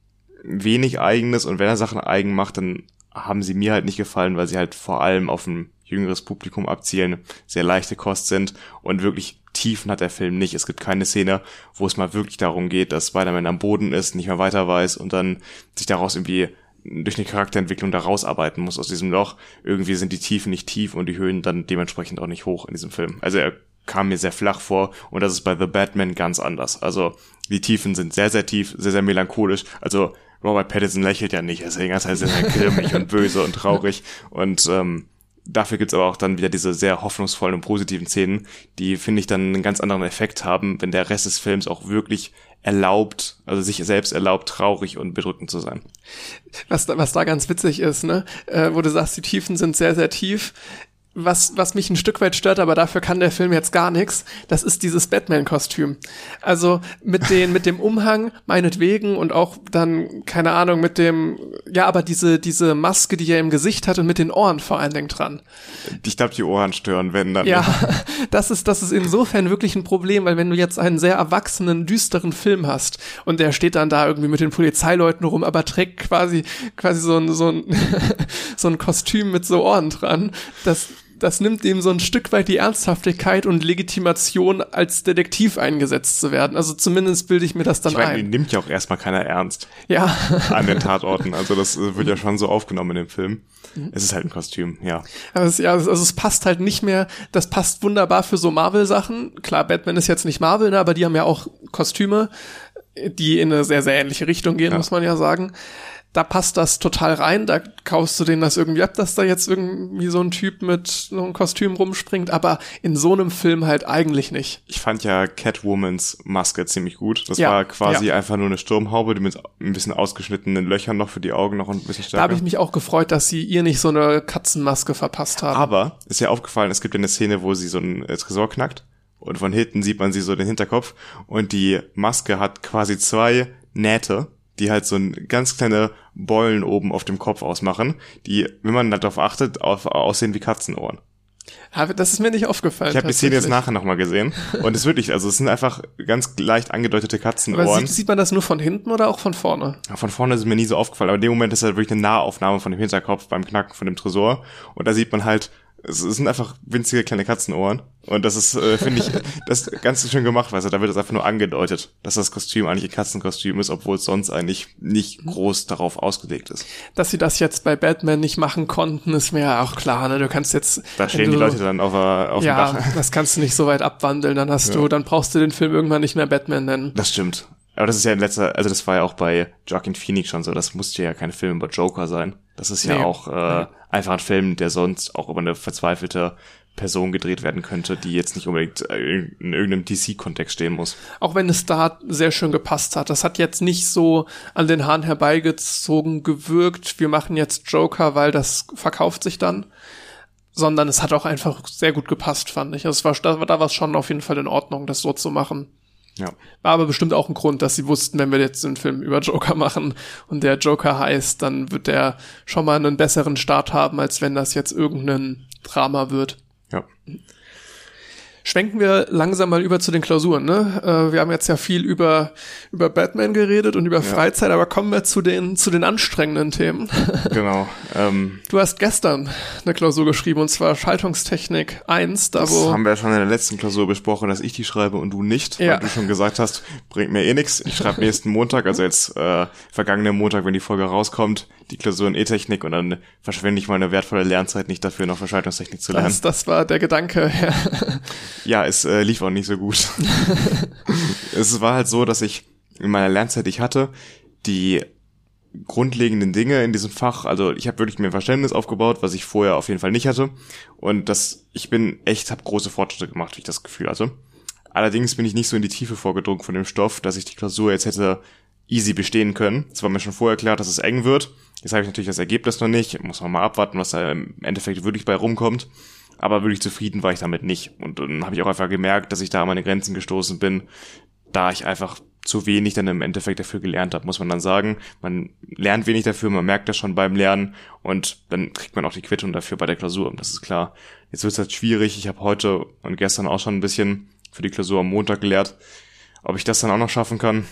wenig eigenes und wenn er Sachen eigen macht, dann haben sie mir halt nicht gefallen, weil sie halt vor allem auf ein jüngeres Publikum abzielen, sehr leichte Kost sind und wirklich Tiefen hat der Film nicht. Es gibt keine Szene, wo es mal wirklich darum geht, dass Spider-Man am Boden ist, nicht mehr weiter weiß und dann sich daraus irgendwie durch eine Charakterentwicklung da rausarbeiten muss aus diesem Loch. Irgendwie sind die Tiefen nicht tief und die Höhen dann dementsprechend auch nicht hoch in diesem Film. Also er kam mir sehr flach vor und das ist bei The Batman ganz anders. Also die Tiefen sind sehr, sehr tief, sehr, sehr melancholisch. Also Robert Pattinson lächelt ja nicht, er ist die ganze Zeit sehr, sehr grimmig und böse und traurig und ähm, dafür gibt's aber auch dann wieder diese sehr hoffnungsvollen und positiven Szenen, die, finde ich, dann einen ganz anderen Effekt haben, wenn der Rest des Films auch wirklich erlaubt, also sich selbst erlaubt, traurig und bedrückend zu sein. Was da, was da ganz witzig ist, ne, äh, wo du sagst, die Tiefen sind sehr, sehr tief was, was mich ein Stück weit stört, aber dafür kann der Film jetzt gar nichts, das ist dieses Batman-Kostüm. Also mit den, mit dem Umhang, meinetwegen, und auch dann, keine Ahnung, mit dem, ja, aber diese, diese Maske, die er im Gesicht hat und mit den Ohren vor allen Dingen dran. Ich glaube, die Ohren stören, wenn dann. Ja, das ist, das ist insofern wirklich ein Problem, weil wenn du jetzt einen sehr erwachsenen, düsteren Film hast und der steht dann da irgendwie mit den Polizeileuten rum, aber trägt quasi, quasi so ein, so ein, so ein Kostüm mit so Ohren dran, das, das nimmt dem so ein Stück weit die Ernsthaftigkeit und Legitimation als Detektiv eingesetzt zu werden. Also zumindest bilde ich mir das dann ich meine, ein. nimmt ja auch erstmal keiner ernst. Ja. An den Tatorten. Also das wird ja schon so aufgenommen in dem Film. Mhm. Es ist halt ein Kostüm, ja. Also, ja, also es passt halt nicht mehr, das passt wunderbar für so Marvel-Sachen. Klar, Batman ist jetzt nicht Marvel, ne, aber die haben ja auch Kostüme, die in eine sehr, sehr ähnliche Richtung gehen, ja. muss man ja sagen da passt das total rein, da kaufst du denen das irgendwie ab, dass da jetzt irgendwie so ein Typ mit so einem Kostüm rumspringt, aber in so einem Film halt eigentlich nicht. Ich fand ja Catwomans Maske ziemlich gut. Das ja, war quasi ja. einfach nur eine Sturmhaube, die mit ein bisschen ausgeschnittenen Löchern noch für die Augen noch ein bisschen stärker. Da habe ich mich auch gefreut, dass sie ihr nicht so eine Katzenmaske verpasst haben. Aber ist ja aufgefallen, es gibt ja eine Szene, wo sie so ein äh, Tresor knackt und von hinten sieht man sie so den Hinterkopf und die Maske hat quasi zwei Nähte die halt so ein ganz kleine Beulen oben auf dem Kopf ausmachen, die, wenn man darauf achtet, auf, aussehen wie Katzenohren. Das ist mir nicht aufgefallen. Ich habe die Szene jetzt nachher nochmal gesehen. Und es wirklich, also es sind einfach ganz leicht angedeutete Katzenohren. Aber sieht, sieht man das nur von hinten oder auch von vorne? Ja, von vorne ist es mir nie so aufgefallen, aber in dem Moment ist halt wirklich eine Nahaufnahme von dem Hinterkopf beim Knacken von dem Tresor. Und da sieht man halt es, sind einfach winzige kleine Katzenohren. Und das ist, äh, finde ich, das ganz schön gemacht, weil da wird das einfach nur angedeutet, dass das Kostüm eigentlich ein Katzenkostüm ist, obwohl es sonst eigentlich nicht groß darauf ausgelegt ist. Dass sie das jetzt bei Batman nicht machen konnten, ist mir ja auch klar, ne? Du kannst jetzt. Da stehen die Leute dann auf, auf ja, dem Dach. das kannst du nicht so weit abwandeln, dann hast ja. du, dann brauchst du den Film irgendwann nicht mehr Batman nennen. Das stimmt. Aber das ist ja in letzter, also das war ja auch bei Joaquin Phoenix schon so, das musste ja kein Film über Joker sein. Das ist ja nee. auch äh, nee. Einfach ein Film, der sonst auch über eine verzweifelte Person gedreht werden könnte, die jetzt nicht unbedingt äh, in irgendeinem DC-Kontext stehen muss. Auch wenn es da sehr schön gepasst hat. Das hat jetzt nicht so an den Haaren herbeigezogen gewirkt. Wir machen jetzt Joker, weil das verkauft sich dann. Sondern es hat auch einfach sehr gut gepasst, fand ich. Also es war, da, da war es schon auf jeden Fall in Ordnung, das so zu machen. Ja. War aber bestimmt auch ein Grund, dass sie wussten, wenn wir jetzt einen Film über Joker machen und der Joker heißt, dann wird der schon mal einen besseren Start haben, als wenn das jetzt irgendein Drama wird. Ja. Schwenken wir langsam mal über zu den Klausuren. Ne? Äh, wir haben jetzt ja viel über, über Batman geredet und über ja. Freizeit, aber kommen wir zu den, zu den anstrengenden Themen. genau. Ähm, du hast gestern eine Klausur geschrieben und zwar Schaltungstechnik 1. Da das wo haben wir ja schon in der letzten Klausur besprochen, dass ich die schreibe und du nicht, ja. weil du schon gesagt hast, bringt mir eh nix. Ich schreibe nächsten Montag, also jetzt äh, vergangenen Montag, wenn die Folge rauskommt, die Klausur in E-Technik und dann verschwende ich meine wertvolle Lernzeit nicht dafür, noch Verschaltungstechnik zu lernen. Das, das war der Gedanke, ja. Ja, es äh, lief auch nicht so gut. es war halt so, dass ich in meiner Lernzeit, die ich hatte, die grundlegenden Dinge in diesem Fach, also ich habe wirklich mir Verständnis aufgebaut, was ich vorher auf jeden Fall nicht hatte und das ich bin echt habe große Fortschritte gemacht, wie ich das Gefühl hatte. Allerdings bin ich nicht so in die Tiefe vorgedrungen von dem Stoff, dass ich die Klausur jetzt hätte easy bestehen können. Es war mir schon vorher klar, dass es eng wird. Jetzt habe ich natürlich das Ergebnis noch nicht, muss man mal abwarten, was da im Endeffekt wirklich bei rumkommt aber wirklich zufrieden war ich damit nicht. Und dann habe ich auch einfach gemerkt, dass ich da an meine Grenzen gestoßen bin, da ich einfach zu wenig dann im Endeffekt dafür gelernt habe, muss man dann sagen. Man lernt wenig dafür, man merkt das schon beim Lernen und dann kriegt man auch die Quittung dafür bei der Klausur, das ist klar. Jetzt wird es halt schwierig, ich habe heute und gestern auch schon ein bisschen für die Klausur am Montag gelehrt. Ob ich das dann auch noch schaffen kann,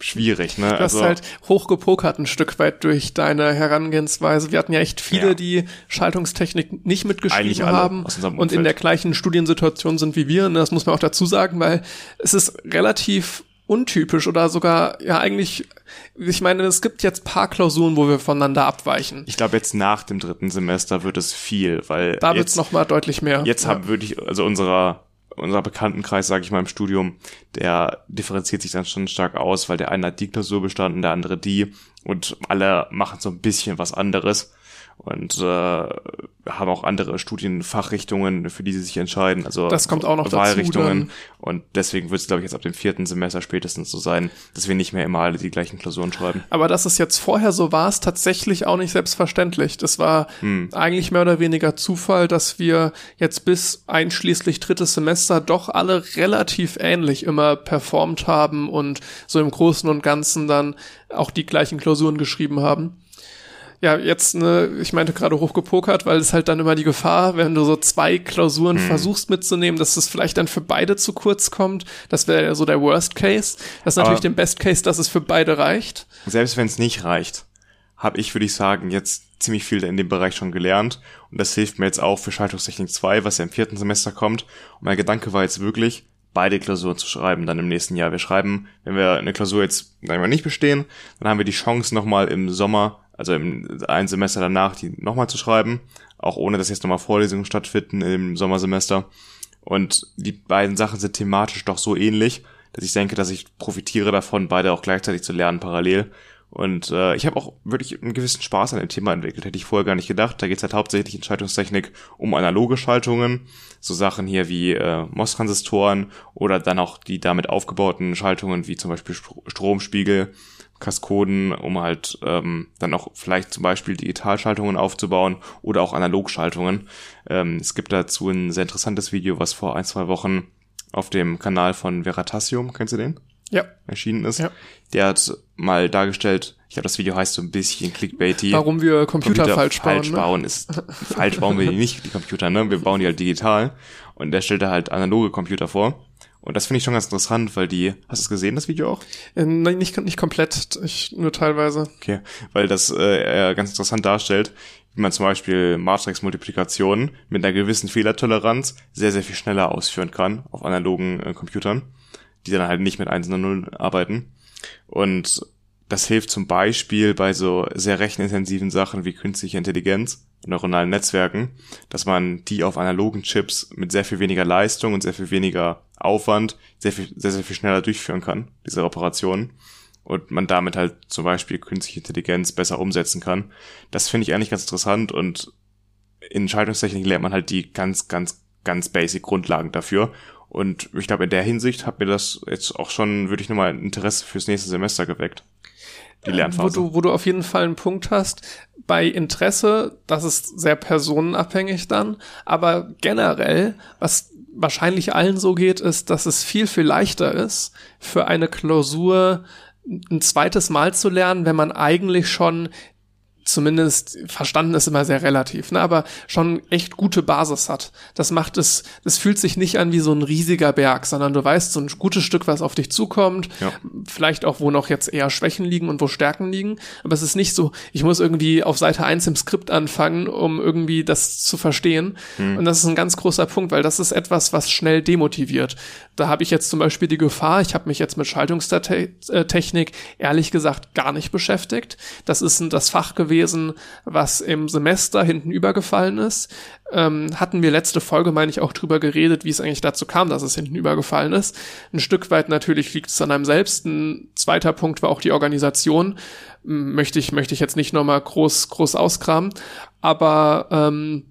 schwierig, ne? Du hast also, halt hochgepokert ein Stück weit durch deine Herangehensweise. Wir hatten ja echt viele, Ja. die Schaltungstechnik nicht mitgeschrieben haben und in der gleichen Studiensituation sind wie wir. Und das muss man auch dazu sagen, weil es ist relativ untypisch oder sogar, ja eigentlich, ich meine, es gibt jetzt paar Klausuren, wo wir voneinander abweichen. ich glaube, jetzt nach dem dritten Semester wird es viel, weil Da wird's jetzt, noch mal deutlich mehr. jetzt ja. haben wirklich, also unserer, unser Bekanntenkreis, sage ich mal, im Studium, der differenziert sich dann schon stark aus, weil der eine hat die Klausur bestanden, der andere die und alle machen so ein bisschen was anderes und äh, haben auch andere Studienfachrichtungen, für die sie sich entscheiden. Also Das kommt auch noch dazu Wahlrichtungen. dann. Und deswegen wird es, glaube ich, jetzt ab dem vierten Semester spätestens so sein, dass wir nicht mehr immer alle die gleichen Klausuren schreiben. Aber dass es jetzt vorher so war, ist tatsächlich auch nicht selbstverständlich. Das war Hm. eigentlich mehr oder weniger Zufall, dass wir jetzt bis einschließlich drittes Semester doch alle relativ ähnlich immer performt haben und so im Großen und Ganzen dann auch die gleichen Klausuren geschrieben haben. Ja, jetzt, ne, ich meinte gerade hochgepokert, weil es halt dann immer die Gefahr, wenn du so zwei Klausuren Hm. versuchst mitzunehmen, dass es vielleicht dann für beide zu kurz kommt. Das wäre ja so der Worst Case. Das ist natürlich der Best Case, dass es für beide reicht. Selbst wenn es nicht reicht, habe ich, würde ich sagen, jetzt ziemlich viel in dem Bereich schon gelernt. Und das hilft mir jetzt auch für Schaltungstechnik 2, was ja im vierten Semester kommt. Und mein Gedanke war jetzt wirklich, beide Klausuren zu schreiben dann im nächsten Jahr. Wir schreiben, wenn wir eine Klausur jetzt sagen wir, nicht bestehen, dann haben wir die Chance nochmal im Sommer, also im ein Semester danach, die nochmal zu schreiben. Auch ohne, dass jetzt nochmal Vorlesungen stattfinden im Sommersemester. Und die beiden Sachen sind thematisch doch so ähnlich, dass ich denke, dass ich profitiere davon, beide auch gleichzeitig zu lernen parallel. Und äh, ich habe auch wirklich einen gewissen Spaß an dem Thema entwickelt. Hätte ich vorher gar nicht gedacht. Da geht es halt hauptsächlich in Schaltungstechnik um analoge Schaltungen. So Sachen hier wie äh, MOS-Transistoren oder dann auch die damit aufgebauten Schaltungen wie zum Beispiel Stro Stromspiegel, Kaskoden, um halt ähm, dann auch vielleicht zum Beispiel Digitalschaltungen aufzubauen oder auch Analogschaltungen. Ähm, es gibt dazu ein sehr interessantes Video, was vor ein, zwei Wochen auf dem Kanal von Veritasium, kennst du den? Ja. erschienen ist. Ja. Der hat mal dargestellt, ich glaube, das Video heißt so ein bisschen clickbaity. Warum wir Computer, falsch bauen. falsch ne? bauen ist, falsch bauen wir die nicht, die Computer, ne? Wir bauen die halt digital. Und der stellt da halt analoge Computer vor. Und das finde ich schon ganz interessant, weil die, hast du es gesehen, das Video auch? Äh, nein, nicht, nicht komplett, ich, nur teilweise. Okay, weil das äh, ganz interessant darstellt, wie man zum Beispiel Matrix-Multiplikationen mit einer gewissen Fehlertoleranz sehr, sehr viel schneller ausführen kann auf analogen äh, Computern, die dann halt nicht mit 1 und 0 arbeiten. Und das hilft zum Beispiel bei so sehr rechenintensiven Sachen wie künstliche Intelligenz neuronalen Netzwerken, dass man die auf analogen Chips mit sehr viel weniger Leistung und sehr viel weniger Aufwand sehr, viel, sehr, sehr viel schneller durchführen kann, diese Operationen und man damit halt zum Beispiel künstliche Intelligenz besser umsetzen kann. Das finde ich eigentlich ganz interessant und in Schaltungstechnik lernt man halt die ganz, ganz, ganz basic Grundlagen dafür. Und ich glaube, in der Hinsicht hat mir das jetzt auch schon wirklich nochmal ein Interesse fürs nächste Semester geweckt. Die Wo Lernphase. du, wo du auf jeden Fall einen Punkt hast. Bei Interesse, das ist sehr personenabhängig dann, aber generell, was wahrscheinlich allen so geht, ist, dass es viel, viel leichter ist, für eine Klausur ein zweites Mal zu lernen, wenn man eigentlich schon zumindest verstanden ist immer sehr relativ, ne, aber schon echt gute Basis hat. Das macht es, das fühlt sich nicht an wie so ein riesiger Berg, sondern du weißt so ein gutes Stück, was auf dich zukommt, Ja. vielleicht auch, wo noch jetzt eher Schwächen liegen und wo Stärken liegen, aber es ist nicht so, ich muss irgendwie auf Seite 1 im Skript anfangen, um irgendwie das zu verstehen. Und das ist ein ganz großer Punkt, weil das ist etwas, was schnell demotiviert. Da habe ich jetzt zum Beispiel die Gefahr, ich habe mich jetzt mit Schaltungstechnik ehrlich gesagt gar nicht beschäftigt. Das ist das Fach gewesen, was im Semester hinten übergefallen ist. Ähm, hatten wir letzte Folge, meine ich, auch drüber geredet, wie es eigentlich dazu kam, dass es hinten übergefallen ist. Ein Stück weit natürlich liegt es an einem selbst. Ein zweiter Punkt war auch die Organisation. Möchte ich, möchte ich jetzt nicht nochmal groß, groß auskramen. Aber ähm,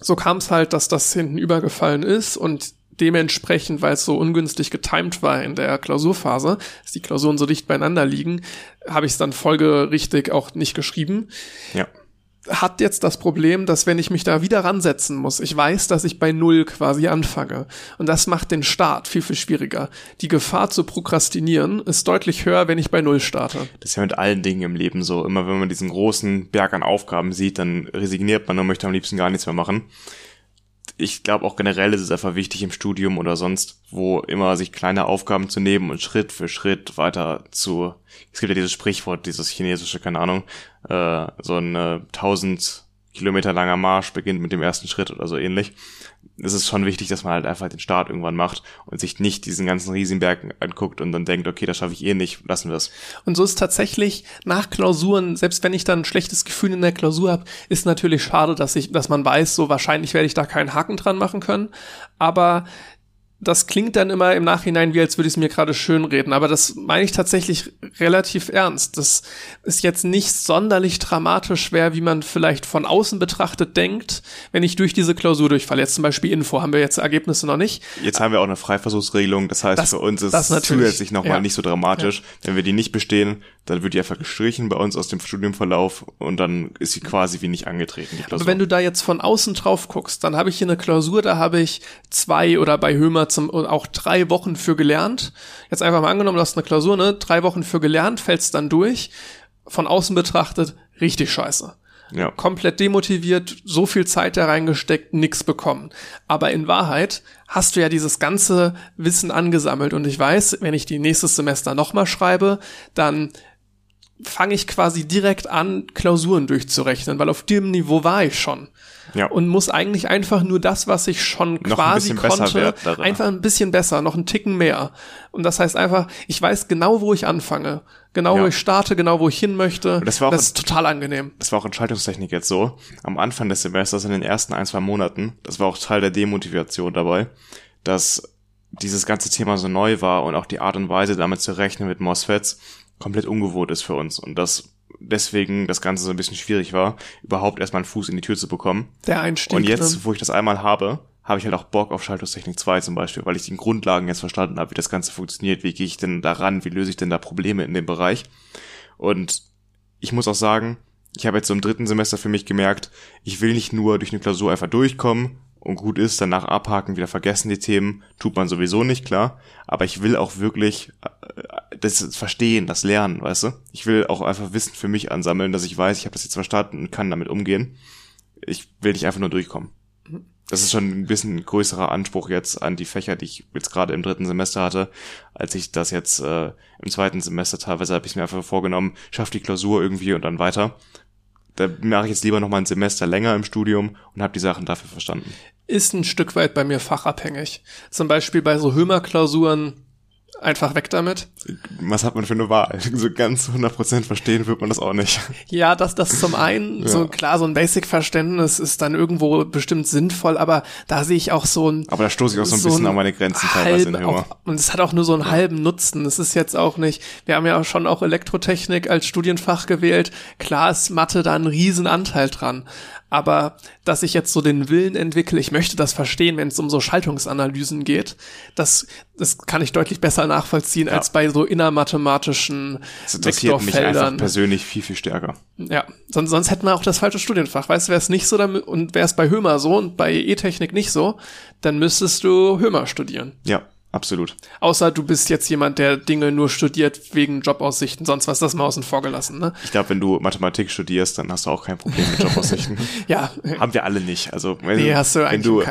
so kam es halt, dass das hinten übergefallen ist und dementsprechend, weil es so ungünstig getimed war in der Klausurphase, dass die Klausuren so dicht beieinander liegen, habe ich es dann folgerichtig auch nicht geschrieben. Ja. Hat jetzt das Problem, dass wenn ich mich da wieder ransetzen muss, ich weiß, dass ich bei Null quasi anfange. Und das macht den Start viel, viel schwieriger. Die Gefahr zu prokrastinieren ist deutlich höher, wenn ich bei Null starte. Das ist ja mit allen Dingen im Leben so. Immer wenn man diesen großen Berg an Aufgaben sieht, dann resigniert man und möchte am liebsten gar nichts mehr machen. Ich glaube auch generell ist es einfach wichtig im Studium oder sonst, wo immer sich kleine Aufgaben zu nehmen und Schritt für Schritt weiter zu, es gibt ja dieses Sprichwort, dieses chinesische, keine Ahnung, äh, so ein äh, 1000 Kilometer langer Marsch beginnt mit dem ersten Schritt oder so ähnlich es ist schon wichtig, dass man halt einfach den Start irgendwann macht und sich nicht diesen ganzen Riesenberg anguckt und dann denkt, okay, das schaffe ich eh nicht, lassen wir es. Und so ist tatsächlich nach Klausuren, selbst wenn ich dann ein schlechtes Gefühl in der Klausur habe, ist natürlich schade, dass ich, dass man weiß, so wahrscheinlich werde ich da keinen Haken dran machen können. Aber das klingt dann immer im Nachhinein wie, als würde ich es mir gerade schönreden, aber das meine ich tatsächlich relativ ernst. Das ist jetzt nicht sonderlich dramatisch schwer, wie man vielleicht von außen betrachtet denkt, wenn ich durch diese Klausur durchfalle. Jetzt zum Beispiel Info haben wir jetzt Ergebnisse noch nicht. Jetzt haben wir auch eine Freiversuchsregelung, das heißt das, für uns ist es zusätzlich nochmal ja. nicht so dramatisch. Ja. Wenn wir die nicht bestehen, dann wird die einfach gestrichen bei uns aus dem Studienverlauf und dann ist sie quasi wie nicht angetreten. Aber wenn du da jetzt von außen drauf guckst, dann habe ich hier eine Klausur, da habe ich zwei oder bei Hömer zum, auch drei Wochen für gelernt. Jetzt einfach mal angenommen, du hast eine Klausur, ne? Drei Wochen für gelernt, fällst dann durch. Von außen betrachtet, richtig scheiße. Ja. Komplett demotiviert, so viel Zeit da reingesteckt, nix bekommen. Aber in Wahrheit hast du ja dieses ganze Wissen angesammelt und ich weiß, wenn ich die nächstes Semester nochmal schreibe, dann fange ich quasi direkt an, Klausuren durchzurechnen, weil auf dem Niveau war ich schon. Ja. Und muss eigentlich einfach nur das, was ich schon noch quasi ein konnte, einfach ein bisschen besser, noch einen Ticken mehr. Und das heißt einfach, ich weiß genau, wo ich anfange, genau ja. wo ich starte, genau wo ich hin möchte. das, war auch das ist total angenehm. Das war auch in Schaltungstechnik jetzt so. Am Anfang des Semesters, in den ersten ein, zwei Monaten, das war auch Teil der Demotivation dabei, dass dieses ganze Thema so neu war und auch die Art und Weise, damit zu rechnen mit MOSFETs, komplett ungewohnt ist für uns und dass deswegen das Ganze so ein bisschen schwierig war, überhaupt erstmal einen Fuß in die Tür zu bekommen. Der Einstieg. Und jetzt, ne? wo ich das einmal habe, habe ich halt auch Bock auf Schaltungstechnik 2 zum Beispiel, weil ich die Grundlagen jetzt verstanden habe, wie das Ganze funktioniert, wie gehe ich denn daran, wie löse ich denn da Probleme in dem Bereich. Und ich muss auch sagen, ich habe jetzt so im dritten Semester für mich gemerkt, ich will nicht nur durch eine Klausur einfach durchkommen und gut ist, danach abhaken, wieder vergessen die Themen, tut man sowieso nicht, klar. Aber ich will auch wirklich äh, das Verstehen, das Lernen, weißt du? Ich will auch einfach Wissen für mich ansammeln, dass ich weiß, ich habe das jetzt verstanden und kann damit umgehen. Ich will nicht einfach nur durchkommen. Das ist schon ein bisschen größerer Anspruch jetzt an die Fächer, die ich jetzt gerade im dritten Semester hatte, als ich das jetzt äh, im zweiten Semester teilweise habe ich mir einfach vorgenommen, schaff die Klausur irgendwie und dann weiter da mache ich jetzt lieber noch mal ein Semester länger im Studium und habe die Sachen dafür verstanden. Ist ein Stück weit bei mir fachabhängig. Zum Beispiel bei so Hömer-Klausuren einfach weg damit. Was hat man für eine Wahl? So ganz 100% verstehen wird man das auch nicht. Ja, dass das zum einen, ja. so klar, so ein Basic-Verständnis ist dann irgendwo bestimmt sinnvoll, aber da sehe ich auch so ein... Aber da stoße ich auch so ein so bisschen an meine Grenzen teilweise in Humor. Auch, und es hat auch nur so einen ja. halben Nutzen. Es ist jetzt auch nicht, wir haben ja auch schon auch Elektrotechnik als Studienfach gewählt. Klar ist Mathe da ein Riesenanteil dran aber dass ich jetzt so den Willen entwickle, ich möchte das verstehen, wenn es um so Schaltungsanalysen geht, das, das kann ich deutlich besser nachvollziehen ja. als bei so innermathematischen das interessiert mich einfach persönlich viel, viel stärker. Ja, sonst, sonst hätten wir auch das falsche Studienfach. Weißt du, wäre es nicht so damit, und wäre es bei Hömer so und bei E-Technik nicht so, dann müsstest du Hömer studieren. Ja. Absolut. Außer du bist jetzt jemand, der Dinge nur studiert wegen Jobaussichten, sonst was das mal außen vor gelassen, ne? Ich glaube, wenn du Mathematik studierst, dann hast du auch kein Problem mit Jobaussichten. ja. Haben wir alle nicht. Also wenn, nee, hast du wenn du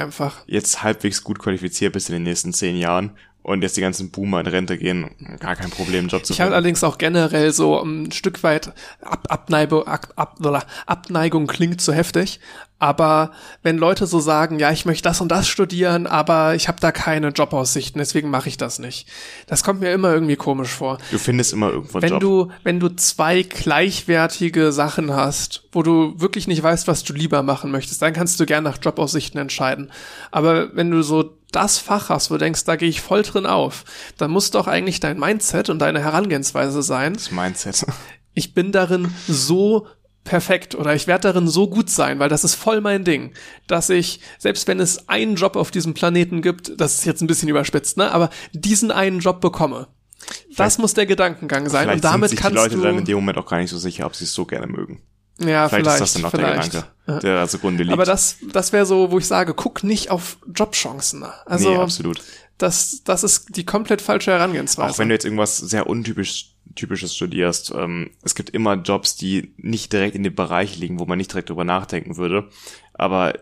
jetzt halbwegs gut qualifiziert bist in den nächsten zehn Jahren und jetzt die ganzen Boomer in Rente gehen, gar kein Problem, Job zu Ich habe allerdings auch generell so ein Stück weit Ab Abneigung, Ab Ab Abneigung klingt zu heftig, aber wenn Leute so sagen, ja, ich möchte das und das studieren, aber ich habe da keine Jobaussichten, deswegen mache ich das nicht. Das kommt mir immer irgendwie komisch vor. Du findest immer irgendwo wenn Job. du wenn du zwei gleichwertige Sachen hast, wo du wirklich nicht weißt, was du lieber machen möchtest, dann kannst du gern nach Jobaussichten entscheiden. Aber wenn du so das Fach hast, wo du denkst, da gehe ich voll drin auf, dann muss doch eigentlich dein Mindset und deine Herangehensweise sein. Das Mindset. Ich bin darin so perfekt oder ich werde darin so gut sein, weil das ist voll mein Ding, dass ich, selbst wenn es einen Job auf diesem Planeten gibt, das ist jetzt ein bisschen überspitzt, ne, aber diesen einen Job bekomme. Vielleicht, das muss der Gedankengang sein und damit sind sich kannst die Leute du dann in dem Moment auch gar nicht so sicher, ob sie es so gerne mögen. Ja, vielleicht, vielleicht ist das dann auch der Gedanke, der zugrunde liegt. Aber das, das wäre so, wo ich sage, guck nicht auf Jobchancen. Also, nee, absolut. Das, das ist die komplett falsche Herangehensweise. Auch wenn du jetzt irgendwas sehr untypisch typisches studierst, ähm, es gibt immer Jobs, die nicht direkt in dem Bereich liegen, wo man nicht direkt drüber nachdenken würde. Aber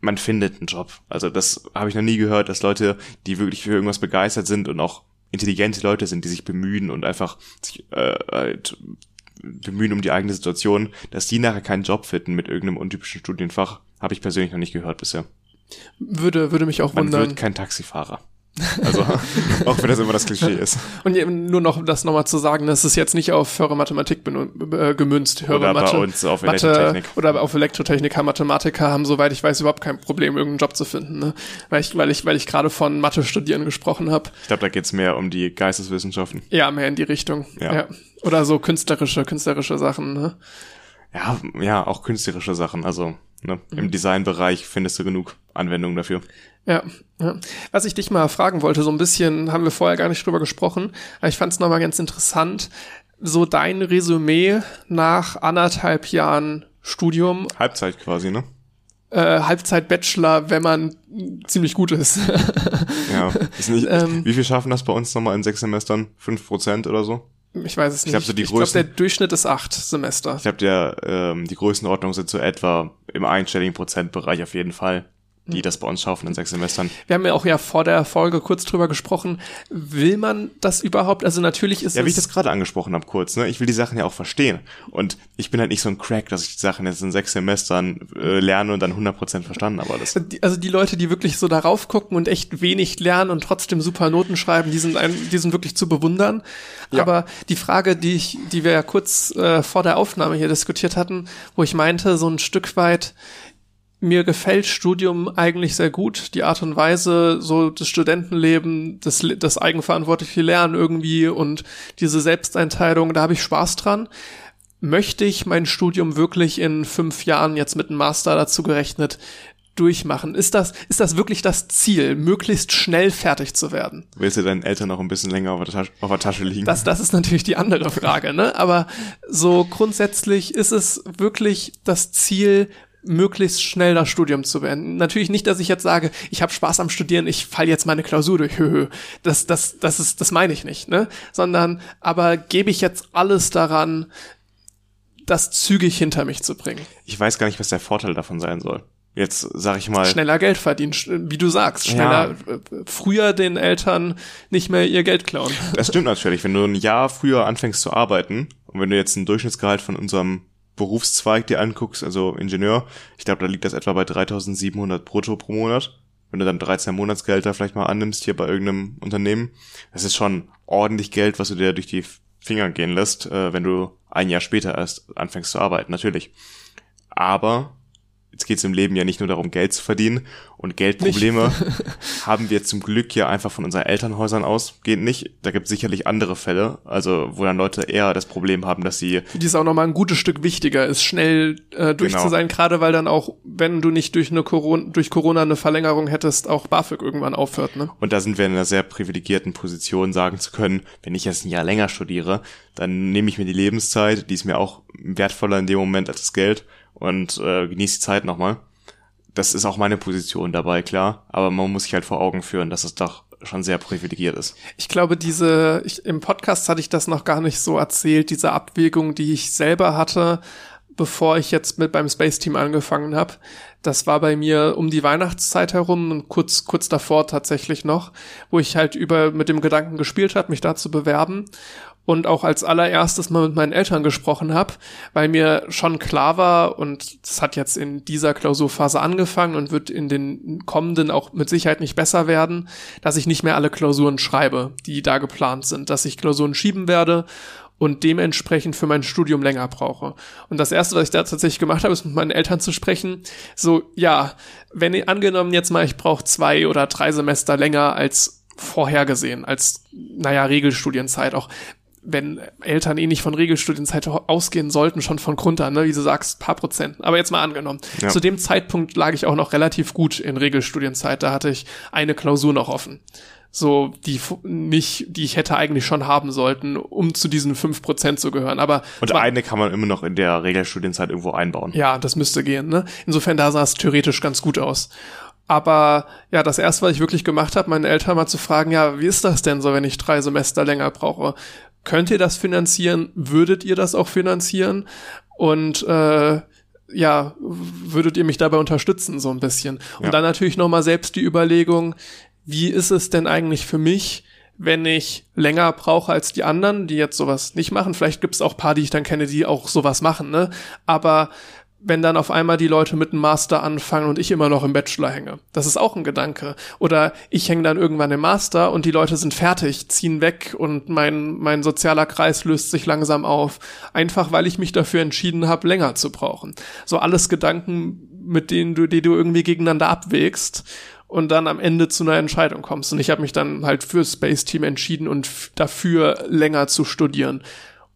man findet einen Job. Also das habe ich noch nie gehört, dass Leute, die wirklich für irgendwas begeistert sind und auch intelligente Leute sind, die sich bemühen und einfach sich äh, halt bemühen um die eigene Situation, dass die nachher keinen Job finden mit irgendeinem untypischen Studienfach, habe ich persönlich noch nicht gehört bisher. Würde, würde mich auch Man wundern. wird kein Taxifahrer. Also, auch wenn das immer das Klischee ist. Und nur noch das nochmal zu sagen, das ist jetzt nicht auf höhere Mathematik äh, gemünzt. Höhere Oder bei Mathe, uns auf Mathe Elektrotechnik. oder auf Elektrotechniker, Mathematiker haben, soweit ich weiß, überhaupt kein Problem, irgendeinen Job zu finden. Ne? Weil ich, weil ich, weil ich gerade von Mathe studieren gesprochen habe. Ich glaube, da geht's mehr um die Geisteswissenschaften. Ja, mehr in die Richtung. Ja. Ja. Oder so künstlerische, künstlerische Sachen. Ne? Ja, ja, auch künstlerische Sachen. Also ne, im Designbereich findest du genug Anwendungen dafür. Ja, ja. Was ich dich mal fragen wollte, so ein bisschen haben wir vorher gar nicht drüber gesprochen, aber ich fand es nochmal ganz interessant, so dein Resümee nach anderthalb Jahren Studium, Halbzeit quasi, ne? äh, Halbzeit-Bachelor, wenn man ziemlich gut ist. Ja. Ist nicht, Ähm. wie viel schaffen das bei uns nochmal in sechs Semestern? Fünf Prozent oder so? Ich weiß es nicht. glaub, so die ich glaube, der Durchschnitt ist acht Semester. Ich glaube, der ähm, die Größenordnung sind so etwa im einstelligen Prozentbereich auf jeden Fall, die das bei uns schaffen in sechs Semestern. Wir haben ja auch ja vor der Folge kurz drüber gesprochen. Will man das überhaupt? Also natürlich ist Ja, wie ich das gerade angesprochen habe, kurz, ne? Ich will die Sachen ja auch verstehen. Und ich bin halt nicht so ein Crack, dass ich die Sachen jetzt in sechs Semestern äh, lerne und dann 100% verstanden habe alles. Also die Leute, die wirklich so darauf gucken und echt wenig lernen und trotzdem super Noten schreiben, die sind, ein, die sind wirklich zu bewundern. Ja. Aber die Frage, die ich, die wir ja kurz äh, vor der Aufnahme hier diskutiert hatten, wo ich meinte, so ein Stück weit, mir gefällt Studium eigentlich sehr gut. Die Art und Weise, so das Studentenleben, das, das eigenverantwortliche Lernen irgendwie und diese Selbsteinteilung, da habe ich Spaß dran. Möchte ich mein Studium wirklich in fünf Jahren jetzt mit einem Master dazu gerechnet durchmachen? Ist das, ist das wirklich das Ziel, möglichst schnell fertig zu werden? Willst du deinen Eltern noch ein bisschen länger auf der Tasche, auf der Tasche liegen? Das, das ist natürlich die andere Frage, ne? Aber so grundsätzlich ist es wirklich das Ziel, möglichst schnell das Studium zu beenden. Natürlich nicht, dass ich jetzt sage, ich habe Spaß am Studieren, ich fall jetzt meine Klausur durch. Höhö. Das, das, das ist, das meine ich nicht, ne? Sondern, aber gebe ich jetzt alles daran, das zügig hinter mich zu bringen. ich weiß gar nicht, was der Vorteil davon sein soll. Jetzt sag ich mal, Schneller Geld verdienen, wie du sagst, schneller, äh, früher den Eltern nicht mehr ihr Geld klauen. das stimmt natürlich, wenn du ein Jahr früher anfängst zu arbeiten und wenn du jetzt ein Durchschnittsgehalt von unserem Berufszweig dir anguckst, also Ingenieur, ich glaube, da liegt das etwa bei 3700 brutto pro Monat. Wenn du dann 13 Monatsgehälter vielleicht mal annimmst hier bei irgendeinem Unternehmen, das ist schon ordentlich Geld, was du dir durch die Finger gehen lässt, äh, wenn du ein Jahr später erst anfängst zu arbeiten, natürlich. Aber jetzt geht's im Leben ja nicht nur darum, Geld zu verdienen und Geldprobleme haben wir zum Glück ja einfach von unseren Elternhäusern aus. Geht nicht. Da gibt sicherlich andere Fälle, also wo dann Leute eher das Problem haben, dass sie die es auch nochmal ein gutes Stück wichtiger ist, schnell äh, durch Genau. zu sein, gerade weil dann auch, wenn du nicht durch eine Corona, durch Corona eine Verlängerung hättest, auch BAföG irgendwann aufhört, ne? Und da sind wir in einer sehr privilegierten Position, sagen zu können, wenn ich jetzt ein Jahr länger studiere, dann nehme ich mir die Lebenszeit, die ist mir auch wertvoller in dem Moment als das Geld und äh, genieße die Zeit nochmal. Das ist auch meine Position dabei, klar. Aber man muss sich halt vor Augen führen, dass es doch schon sehr privilegiert ist. Ich glaube, diese, ich, im Podcast hatte ich das noch gar nicht so erzählt, diese Abwägung, die ich selber hatte, bevor ich jetzt mit beim Space Team angefangen habe. Das war bei mir um die Weihnachtszeit herum und kurz, kurz davor tatsächlich noch, wo ich halt über mit dem Gedanken gespielt habe, mich da zu bewerben und auch als allererstes mal mit meinen Eltern gesprochen habe, weil mir schon klar war und es hat jetzt in dieser Klausurphase angefangen und wird in den kommenden auch mit Sicherheit nicht besser werden, dass ich nicht mehr alle Klausuren schreibe, die da geplant sind, dass ich Klausuren schieben werde und dementsprechend für mein Studium länger brauche. Und das erste, was ich da tatsächlich gemacht habe, ist mit meinen Eltern zu sprechen. So, ja, wenn angenommen jetzt mal, ich brauche zwei oder drei Semester länger als vorhergesehen, als, naja, Regelstudienzeit auch. Wenn Eltern eh nicht von Regelstudienzeit ausgehen sollten, schon von Grund an, ne, wie du sagst, paar Prozent. Aber jetzt mal angenommen. Ja. Zu dem Zeitpunkt lag ich auch noch relativ gut in Regelstudienzeit. Da hatte ich eine Klausur noch offen so die nicht, die ich hätte eigentlich schon haben sollten, um zu diesen fünf Prozent zu gehören. Aber Und war- eine kann man immer noch in der Regelstudienzeit irgendwo einbauen. ja, das müsste gehen. Ne? Insofern da sah es theoretisch ganz gut aus. Aber ja, das erste, was ich wirklich gemacht habe, meine Eltern mal zu fragen, ja, wie ist das denn so, wenn ich drei Semester länger brauche? Könnt ihr das finanzieren? Würdet ihr das auch finanzieren? Und äh, ja, würdet ihr mich dabei unterstützen, so ein bisschen? Und Ja. dann natürlich nochmal selbst die Überlegung, wie ist es denn eigentlich für mich, wenn ich länger brauche als die anderen, die jetzt sowas nicht machen? Vielleicht gibt es auch paar, die ich dann kenne, die auch sowas machen, ne? Aber wenn dann auf einmal die Leute mit dem Master anfangen und ich immer noch im Bachelor hänge. Das ist auch ein Gedanke. Oder ich hänge dann irgendwann im Master und die Leute sind fertig, ziehen weg und mein, mein sozialer Kreis löst sich langsam auf. Einfach weil ich mich dafür entschieden habe, länger zu brauchen. So alles Gedanken, mit denen du, die du irgendwie gegeneinander abwägst und dann am Ende zu einer Entscheidung kommst. Und ich habe mich dann halt für Space Team entschieden und dafür länger zu studieren.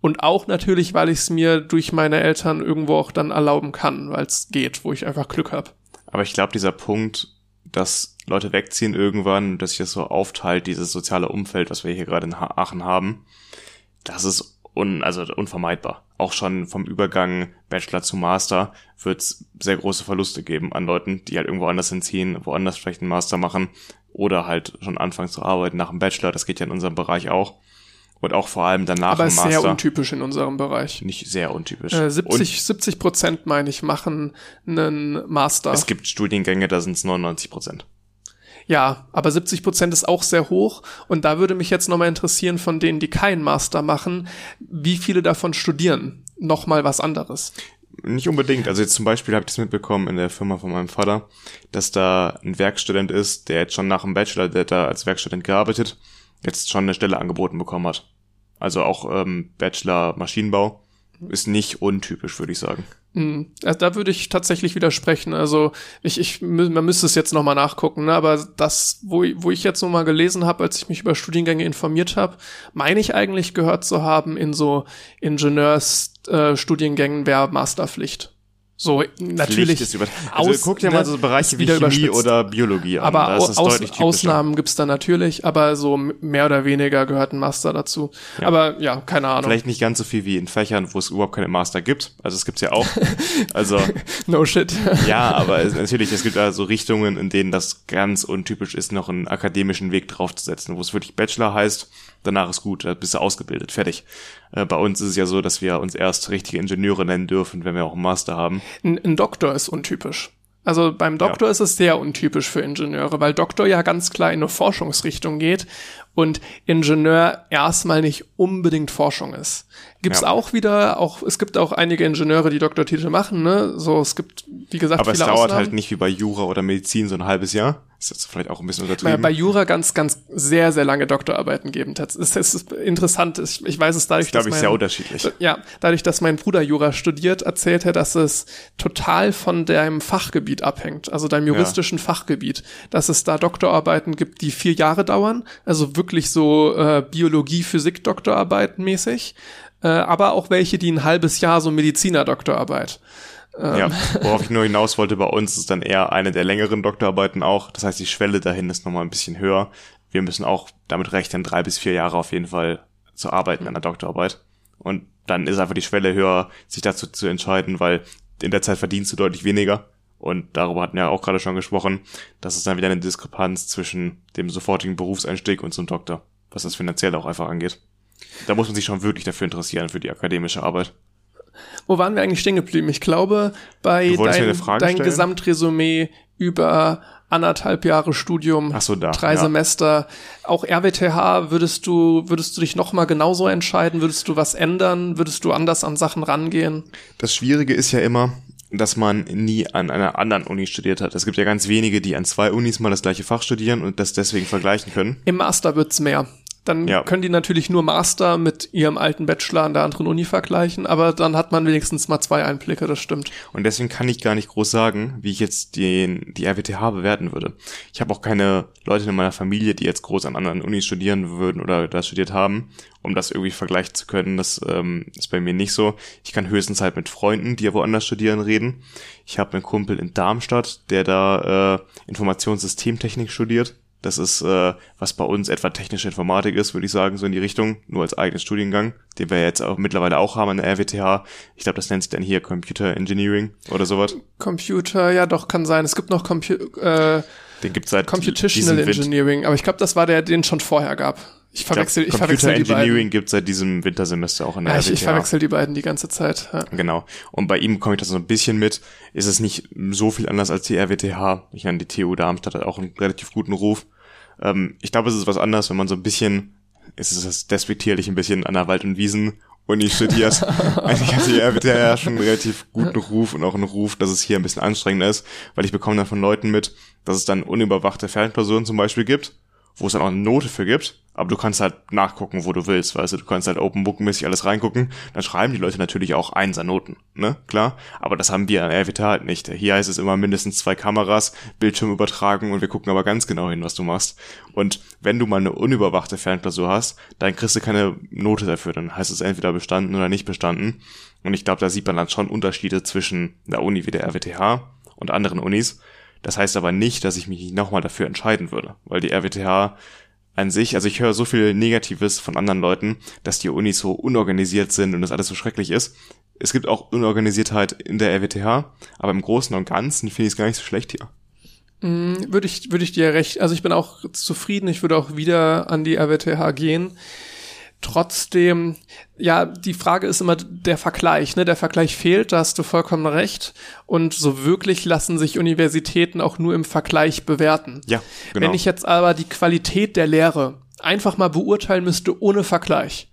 Und auch natürlich, weil ich es mir durch meine Eltern irgendwo auch dann erlauben kann, weil es geht, wo ich einfach Glück habe. Aber ich glaube, dieser Punkt, dass Leute wegziehen irgendwann, dass sich das so aufteilt, dieses soziale Umfeld, was wir hier gerade in Aachen haben, das ist un, also unvermeidbar. Auch schon vom Übergang Bachelor zu Master wird es sehr große Verluste geben an Leuten, die halt irgendwo anders hinziehen, woanders vielleicht einen Master machen oder halt schon anfangen zu arbeiten nach dem Bachelor. Das geht ja in unserem Bereich auch. Und auch vor allem danach Aber im ist sehr Master. untypisch in unserem Bereich. Nicht sehr untypisch. Äh, Und 70, 70 Prozent, meine ich, machen einen Master. es gibt Studiengänge, da sind es 99 Prozent. Ja, aber 70 Prozent ist auch sehr hoch. Und da würde mich jetzt nochmal interessieren, von denen, die keinen Master machen, wie viele davon studieren? Nochmal was anderes. Nicht unbedingt. Also jetzt zum Beispiel habe ich das mitbekommen in der Firma von meinem Vater, dass da ein Werkstudent ist, der jetzt schon nach dem Bachelor, der da als Werkstudent gearbeitet, jetzt schon eine Stelle angeboten bekommen hat. Also auch ähm, Bachelor Maschinenbau ist nicht untypisch, würde ich sagen. Hm, also da würde ich tatsächlich widersprechen. Also ich, ich, man müsste es jetzt nochmal nachgucken, ne? aber das, wo, ich- wo ich jetzt nochmal gelesen habe, als ich mich über Studiengänge informiert habe, meine ich eigentlich gehört zu haben, in so Ingenieursstudiengängen äh, wäre Masterpflicht. So, natürlich. Ist über also Aus- guck dir mal ne, so Bereiche wie Chemie oder Biologie an. aber Aus. Ausnahmen gibt's da natürlich, aber so mehr oder weniger gehört ein Master dazu. Ja. Aber ja, keine Ahnung. Vielleicht nicht ganz so viel wie in Fächern, wo es überhaupt keine Master gibt. Also es gibt's ja auch. Also No shit. Ja, aber es, natürlich, es gibt da so Richtungen, in denen das ganz untypisch ist, noch einen akademischen Weg draufzusetzen, wo es wirklich Bachelor heißt, danach ist gut, da bist du ausgebildet, fertig. Äh, bei uns ist es ja so, dass wir uns erst richtige Ingenieure nennen dürfen, wenn wir auch einen Master haben. Ein, ein Doktor ist untypisch. Also beim Doktor ist es sehr untypisch für Ingenieure, weil Doktor ja ganz klar in eine Forschungsrichtung geht und Ingenieur erstmal nicht unbedingt Forschung ist. Gibt's Ja. auch wieder, auch es gibt auch einige Ingenieure, die Doktortitel machen, ne? So es gibt wie gesagt Aber es viele dauert Ausnahmen. halt nicht wie bei Jura oder Medizin so ein halbes Jahr. Ist jetzt vielleicht auch ein bisschen untertrieben. bei Jura ganz, ganz sehr, sehr lange Doktorarbeiten geben. Das ist, das ist interessant. Ich, ich weiß es dadurch, ist, glaube dass ich, mein- sehr unterschiedlich. Ja, dadurch, dass mein Bruder Jura studiert, erzählt er, dass es total von deinem Fachgebiet abhängt, also deinem juristischen Fachgebiet, dass es da Doktorarbeiten gibt, die vier Jahre dauern, also wirklich so äh, Biologie, Physik, Doktorarbeiten mäßig, äh, aber auch welche, die ein halbes Jahr so Mediziner-Doktorarbeit. Ja, worauf ich nur hinaus wollte, bei uns ist dann eher eine der längeren Doktorarbeiten auch. Das heißt, die Schwelle dahin ist nochmal ein bisschen höher. Wir müssen auch damit rechnen, drei bis vier Jahre auf jeden Fall zu arbeiten an der Doktorarbeit. Und dann ist einfach die Schwelle höher, sich dazu zu entscheiden, weil in der Zeit verdienst du deutlich weniger. Und darüber hatten wir ja auch gerade schon gesprochen. Das ist dann wieder eine Diskrepanz zwischen dem sofortigen Berufseinstieg und zum Doktor, was das finanziell auch einfach angeht. Da muss man sich schon wirklich dafür interessieren, für die akademische Arbeit. Wo waren wir eigentlich stehen geblieben? Ich glaube, bei dein, dein? Gesamtresümee über anderthalb Jahre Studium, Ach so, da, drei ja. Semester, auch RWTH, würdest du, würdest du dich nochmal genauso entscheiden? Würdest du was ändern? Würdest du anders an Sachen rangehen? Das Schwierige ist ja immer, dass man nie an einer anderen Uni studiert hat. Es gibt ja ganz wenige, die an zwei Unis mal das gleiche Fach studieren und das deswegen vergleichen können. Im Master wird's mehr. Dann Ja. können die natürlich nur Master mit ihrem alten Bachelor an der anderen Uni vergleichen, aber dann hat man wenigstens mal zwei Einblicke, das stimmt. Und deswegen kann ich gar nicht groß sagen, wie ich jetzt den, die RWTH bewerten würde. Ich habe auch keine Leute in meiner Familie, die jetzt groß an anderen Unis studieren würden oder da studiert haben, um das irgendwie vergleichen zu können. Das ähm, ist bei mir nicht so. Ich kann höchstens halt mit Freunden, die ja woanders studieren, reden. Ich habe einen Kumpel in Darmstadt, der da äh, Informationssystemtechnik studiert. Das ist, äh, was bei uns etwa technische Informatik ist, würde ich sagen, so in die Richtung, nur als eigenes Studiengang, den wir jetzt auch mittlerweile auch haben an der RWTH. Ich glaube, das nennt sich dann hier Computer Engineering oder sowas. Computer, ja doch, kann sein. Es gibt noch Compu äh, Den gibt's seit Computational Engineering, aber ich glaube, das war der, den es schon vorher gab. Ich verwechsel, ich, Computer verwechsel die Engineering beiden. gibt seit diesem Wintersemester auch in der Ja, ich, ich RWTH. verwechsel die beiden die ganze Zeit. Ja. Genau. Und bei ihm komme ich das so ein bisschen mit. Ist es nicht so viel anders als die RWTH. Ich meine, die TU Darmstadt hat auch einen relativ guten Ruf. Ähm, ich glaube, es ist was anderes, wenn man so ein bisschen, es ist das despektierlich ein bisschen an der Wald- und Wiesen-Uni studiert. Eigentlich hat die RWTH schon einen relativ guten Ruf und auch einen Ruf, dass es hier ein bisschen anstrengender ist, weil ich bekomme dann von Leuten mit, dass es dann unüberwachte Fernklausuren zum Beispiel gibt, wo es dann auch eine Note für gibt, aber du kannst halt nachgucken, wo du willst, weißt du, du kannst halt Open Book mäßig alles reingucken, dann schreiben die Leute natürlich auch Einser-Noten, ne, klar, aber das haben wir an RWTH halt nicht. Hier heißt es immer mindestens zwei Kameras, Bildschirm übertragen und wir gucken aber ganz genau hin, was du machst. Und wenn du mal eine unüberwachte Fernklausur hast, dann kriegst du keine Note dafür, dann heißt es entweder bestanden oder nicht bestanden. Und ich glaube, da sieht man dann schon Unterschiede zwischen der Uni wie der RWTH und anderen Unis. Das heißt aber nicht, dass ich mich nochmal dafür entscheiden würde, weil die RWTH an sich, also ich höre so viel Negatives von anderen Leuten, dass die Unis so unorganisiert sind und das alles so schrecklich ist. Es gibt auch Unorganisiertheit in der RWTH, aber im Großen und Ganzen finde ich es gar nicht so schlecht hier. Würde ich, würde ich dir recht, also ich bin auch zufrieden, ich würde auch wieder an die RWTH gehen. Trotzdem, ja, die Frage ist immer der Vergleich, ne? Der Vergleich fehlt, da hast du vollkommen recht. Und so wirklich lassen sich Universitäten auch nur im Vergleich bewerten. Ja, genau. Wenn ich jetzt aber die Qualität der Lehre einfach mal beurteilen müsste ohne Vergleich,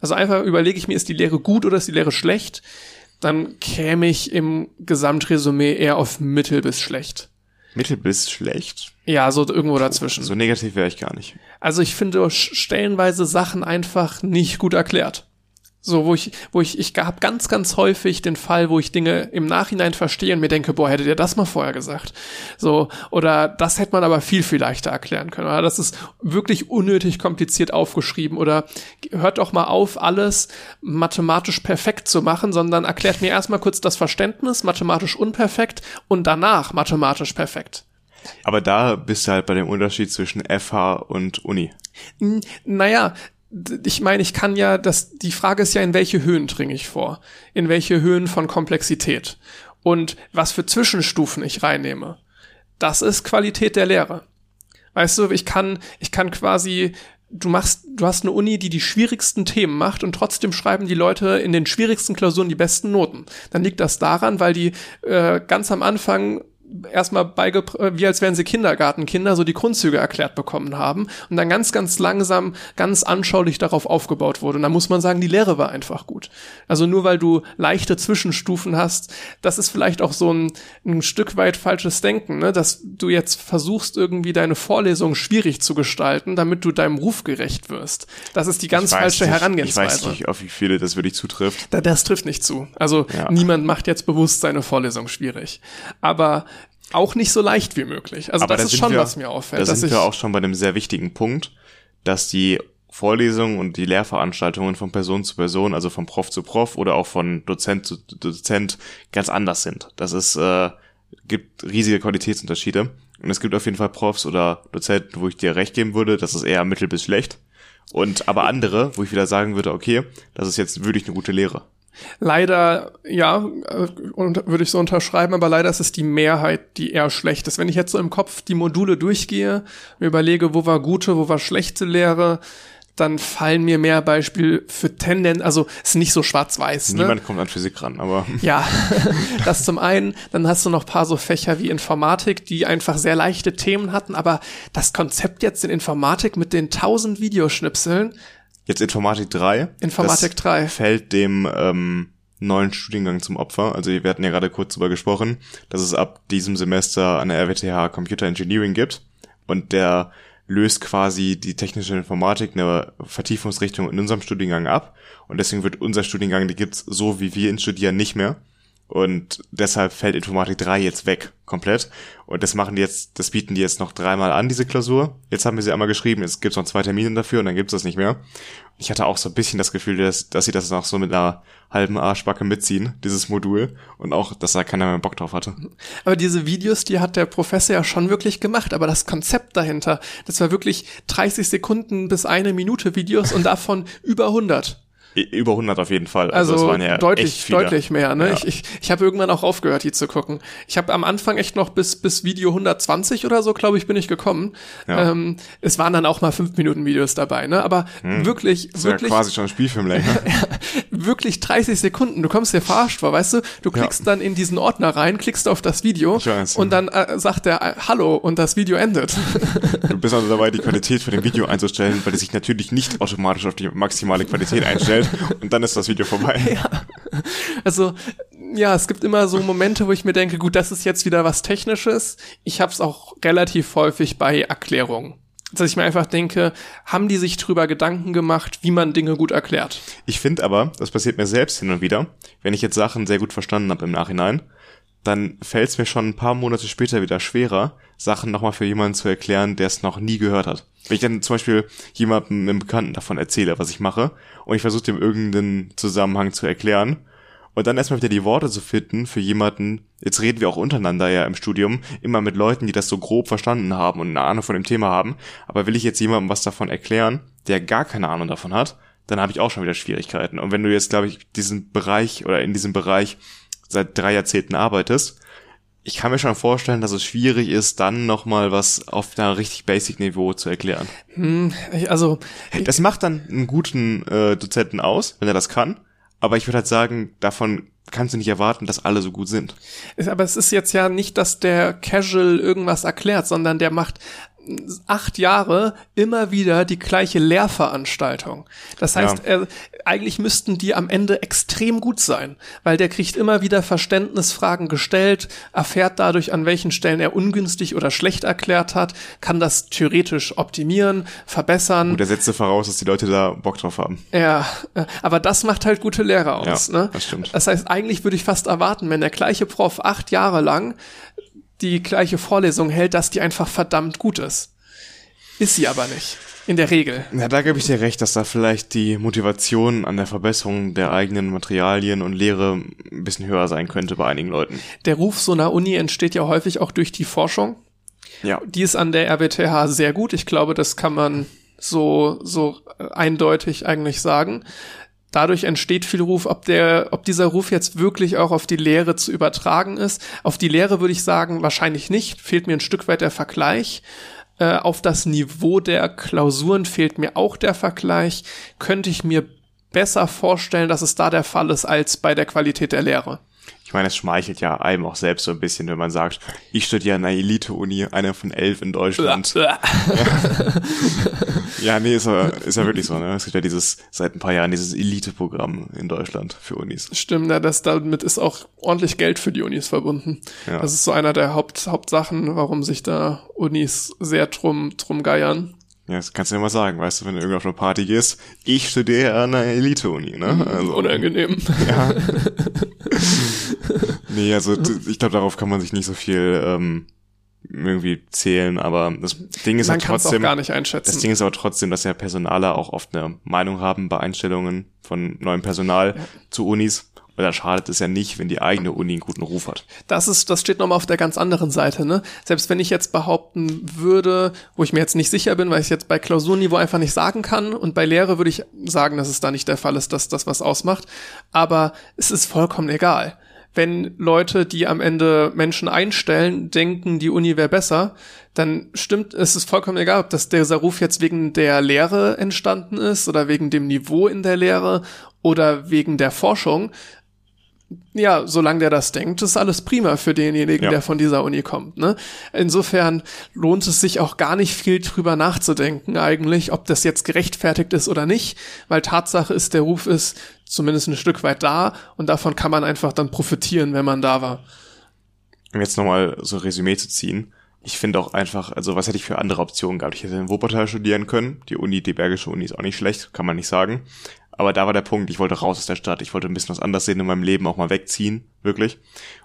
also einfach überlege ich mir, ist die Lehre gut oder ist die Lehre schlecht, dann käme ich im Gesamtresümee eher auf mittel bis schlecht. Mittel bis schlecht. Ja, so irgendwo dazwischen. So negativ wäre ich gar nicht. Also ich finde stellenweise Sachen einfach nicht gut erklärt. So, wo ich, wo ich, ich habe ganz, ganz häufig den Fall, wo ich Dinge im Nachhinein verstehe und mir denke, boah, hättet ihr das mal vorher gesagt. So, oder das hätte man aber viel, viel leichter erklären können. Oder das ist wirklich unnötig kompliziert aufgeschrieben. Oder hört doch mal auf, alles mathematisch perfekt zu machen, sondern erklärt mir erstmal kurz das Verständnis, mathematisch unperfekt und danach mathematisch perfekt. Aber da bist du halt bei dem Unterschied zwischen FH und Uni. N- Naja, ich meine, ich kann ja, das, die Frage ist ja, in welche Höhen dringe ich vor? In welche Höhen von Komplexität? Und was für Zwischenstufen ich reinnehme? Das ist Qualität der Lehre. Weißt du, ich kann, ich kann quasi, du machst, du hast eine Uni, die die schwierigsten Themen macht und trotzdem schreiben die Leute in den schwierigsten Klausuren die besten Noten. Dann liegt das daran, weil die äh, ganz am Anfang erstmal beigebracht, wie als wären sie Kindergartenkinder, so die Grundzüge erklärt bekommen haben und dann ganz, ganz langsam, ganz anschaulich darauf aufgebaut wurde. Und da muss man sagen, die Lehre war einfach gut. Also nur weil du leichte Zwischenstufen hast, das ist vielleicht auch so ein, ein Stück weit falsches Denken, ne? dass du jetzt versuchst, irgendwie deine Vorlesung schwierig zu gestalten, damit du deinem Ruf gerecht wirst. Das ist die ganz falsche nicht, Herangehensweise. Ich weiß nicht, auf wie viele das wirklich zutrifft. Da, das trifft nicht zu. Also Ja. niemand macht jetzt bewusst seine Vorlesung schwierig. Aber auch nicht so leicht wie möglich. Also Aber das da ist schon, wir, was mir auffällt. Da sind ich, wir auch schon bei einem sehr wichtigen Punkt, dass die Vorlesungen und die Lehrveranstaltungen von Person zu Person, also von Prof zu Prof oder auch von Dozent zu Dozent ganz anders sind. Das ist, äh, gibt riesige Qualitätsunterschiede. Und es gibt auf jeden Fall Profs oder Dozenten, wo ich dir recht geben würde, das ist eher mittel bis schlecht. Und aber andere, wo ich wieder sagen würde, okay, das ist jetzt wirklich eine gute Lehre. Leider, ja, äh, würde ich so unterschreiben, aber leider ist es die Mehrheit, die eher schlecht ist. Wenn ich jetzt so im Kopf die Module durchgehe, mir überlege, wo war gute, wo war schlechte Lehre, dann fallen mir mehr Beispiele für Tendenz, also ist nicht so schwarz-weiß. Ne? Niemand kommt an Physik ran, aber Ja, das zum einen. Dann hast du noch paar so Fächer wie Informatik, die einfach sehr leichte Themen hatten, aber das Konzept jetzt in Informatik mit den tausend Videoschnipseln, Jetzt Informatik 3. Informatik das 3. fällt dem ähm, neuen Studiengang zum Opfer. Also wir hatten ja gerade kurz drüber gesprochen, dass es ab diesem Semester an der RWTH Computer Engineering gibt. Und der löst quasi die technische Informatik eine Vertiefungsrichtung in unserem Studiengang ab. Und deswegen wird unser Studiengang, die gibt's so, wie wir ihn studieren, nicht mehr. Und deshalb fällt Informatik 3 jetzt weg, komplett. Und das machen die jetzt, das bieten die jetzt noch dreimal an, diese Klausur. Jetzt haben wir sie einmal geschrieben, jetzt gibt's noch zwei Termine dafür und dann gibt's das nicht mehr. Ich hatte auch so ein bisschen das Gefühl, dass, dass sie das noch so mit einer halben Arschbacke mitziehen, dieses Modul. Und auch, dass da keiner mehr Bock drauf hatte. Aber diese Videos, die hat der Professor ja schon wirklich gemacht, aber das Konzept dahinter, das war wirklich 30 Sekunden bis eine Minute Videos und davon über 100. Über 100 auf jeden Fall. Also, also ja deutlich, deutlich mehr. Ne? Ja. Ich, ich, ich habe irgendwann auch aufgehört, die zu gucken. Ich habe am Anfang echt noch bis bis Video 120 oder so, glaube ich, bin ich gekommen. Ja. Ähm, es waren dann auch mal fünf Minuten Videos dabei, ne? Aber hm. wirklich, das wirklich ja quasi schon ein Spielfilm länger. wirklich 30 Sekunden. Du kommst dir verarscht vor, weißt du? Du klickst dann in diesen Ordner rein, klickst auf das Video und dann äh, sagt er äh, Hallo und das Video endet. du bist also dabei, die Qualität von dem Video einzustellen, weil es sich natürlich nicht automatisch auf die maximale Qualität einstellt und dann ist das Video vorbei. Ja. Also, ja, es gibt immer so Momente, wo ich mir denke, gut, das ist jetzt wieder was Technisches. Ich habe es auch relativ häufig bei Erklärungen. Dass ich mir einfach denke, haben die sich drüber Gedanken gemacht, wie man Dinge gut erklärt? Ich finde aber, das passiert mir selbst hin und wieder, wenn ich jetzt Sachen sehr gut verstanden habe im Nachhinein, dann fällt es mir schon ein paar Monate später wieder schwerer, Sachen nochmal für jemanden zu erklären, der es noch nie gehört hat. Wenn ich dann zum Beispiel jemandem, einem Bekannten davon erzähle, was ich mache, und ich versuche dem irgendeinen Zusammenhang zu erklären, und dann erstmal wieder die Worte zu finden für jemanden, jetzt reden wir auch untereinander ja im Studium, immer mit Leuten, die das so grob verstanden haben und eine Ahnung von dem Thema haben, aber will ich jetzt jemandem was davon erklären, der gar keine Ahnung davon hat, dann habe ich auch schon wieder Schwierigkeiten. Und wenn du jetzt, glaube ich, diesen Bereich oder in diesem Bereich seit drei Jahrzehnten arbeitest, ich kann mir schon vorstellen, dass es schwierig ist, dann nochmal was auf einer richtig Basic-Niveau zu erklären. Hm, also das macht dann einen guten äh, Dozenten aus, wenn er das kann. Aber ich würde halt sagen, davon kannst du nicht erwarten, dass alle so gut sind. Aber es ist jetzt ja nicht, dass der Casual irgendwas erklärt, sondern der macht acht Jahre immer wieder die gleiche Lehrveranstaltung. Das heißt, ja. er, eigentlich müssten die am Ende extrem gut sein, weil der kriegt immer wieder Verständnisfragen gestellt, erfährt dadurch, an welchen Stellen er ungünstig oder schlecht erklärt hat, kann das theoretisch optimieren, verbessern. Und er setzte voraus, dass die Leute da Bock drauf haben. Ja, äh, aber das macht halt gute Lehrer aus. Ja, ne? das stimmt. Das heißt, eigentlich würde ich fast erwarten, wenn der gleiche Prof acht Jahre lang die gleiche Vorlesung hält, dass die einfach verdammt gut ist. Ist sie aber nicht. In der Regel. Ja, da gebe ich dir recht, dass da vielleicht die Motivation an der Verbesserung der eigenen Materialien und Lehre ein bisschen höher sein könnte bei einigen Leuten. Der Ruf so einer Uni entsteht ja häufig auch durch die Forschung. Ja. Die ist an der RWTH sehr gut. Ich glaube, das kann man so, so eindeutig eigentlich sagen dadurch entsteht viel Ruf, ob der, ob dieser Ruf jetzt wirklich auch auf die Lehre zu übertragen ist. Auf die Lehre würde ich sagen, wahrscheinlich nicht. Fehlt mir ein Stück weit der Vergleich. Äh, auf das Niveau der Klausuren fehlt mir auch der Vergleich. Könnte ich mir besser vorstellen, dass es da der Fall ist, als bei der Qualität der Lehre ich meine, es schmeichelt ja einem auch selbst so ein bisschen, wenn man sagt, ich studiere an einer Elite-Uni, einer von elf in Deutschland. ja. nee, ist ja, ist ja wirklich so, ne? Es gibt ja dieses, seit ein paar Jahren dieses Elite-Programm in Deutschland für Unis. Stimmt, ja, das, damit ist auch ordentlich Geld für die Unis verbunden. Ja. Das ist so einer der Haupt, Hauptsachen, warum sich da Unis sehr drum, drum geiern. Ja, das kannst du ja mal sagen, weißt du, wenn du irgendwo auf eine Party gehst, ich studiere an einer Elite-Uni, ne? Mhm, also, Unangenehm. Ja. nee, also ich glaube, darauf kann man sich nicht so viel ähm, irgendwie zählen, aber das Ding ist man ja trotzdem. Auch gar nicht einschätzen. Das Ding ist aber trotzdem, dass ja Personaler auch oft eine Meinung haben bei Einstellungen von neuem Personal ja. zu Unis. Weil da schadet es ja nicht, wenn die eigene Uni einen guten Ruf hat. Das ist, das steht nochmal auf der ganz anderen Seite, ne? Selbst wenn ich jetzt behaupten würde, wo ich mir jetzt nicht sicher bin, weil ich jetzt bei Klausurniveau einfach nicht sagen kann und bei Lehre würde ich sagen, dass es da nicht der Fall ist, dass das was ausmacht. Aber es ist vollkommen egal. Wenn Leute, die am Ende Menschen einstellen, denken, die Uni wäre besser, dann stimmt, es ist vollkommen egal, ob das dieser Ruf jetzt wegen der Lehre entstanden ist oder wegen dem Niveau in der Lehre oder wegen der Forschung ja, solange der das denkt, ist alles prima für denjenigen, ja. der von dieser Uni kommt. Ne? Insofern lohnt es sich auch gar nicht viel drüber nachzudenken eigentlich, ob das jetzt gerechtfertigt ist oder nicht, weil Tatsache ist, der Ruf ist zumindest ein Stück weit da und davon kann man einfach dann profitieren, wenn man da war. Um jetzt nochmal so ein Resümee zu ziehen. Ich finde auch einfach, also was hätte ich für andere Optionen gehabt? Ich hätte in Wuppertal studieren können. Die Uni, die Bergische Uni ist auch nicht schlecht, kann man nicht sagen. Aber da war der Punkt, ich wollte raus aus der Stadt, ich wollte ein bisschen was anderes sehen in meinem Leben, auch mal wegziehen, wirklich.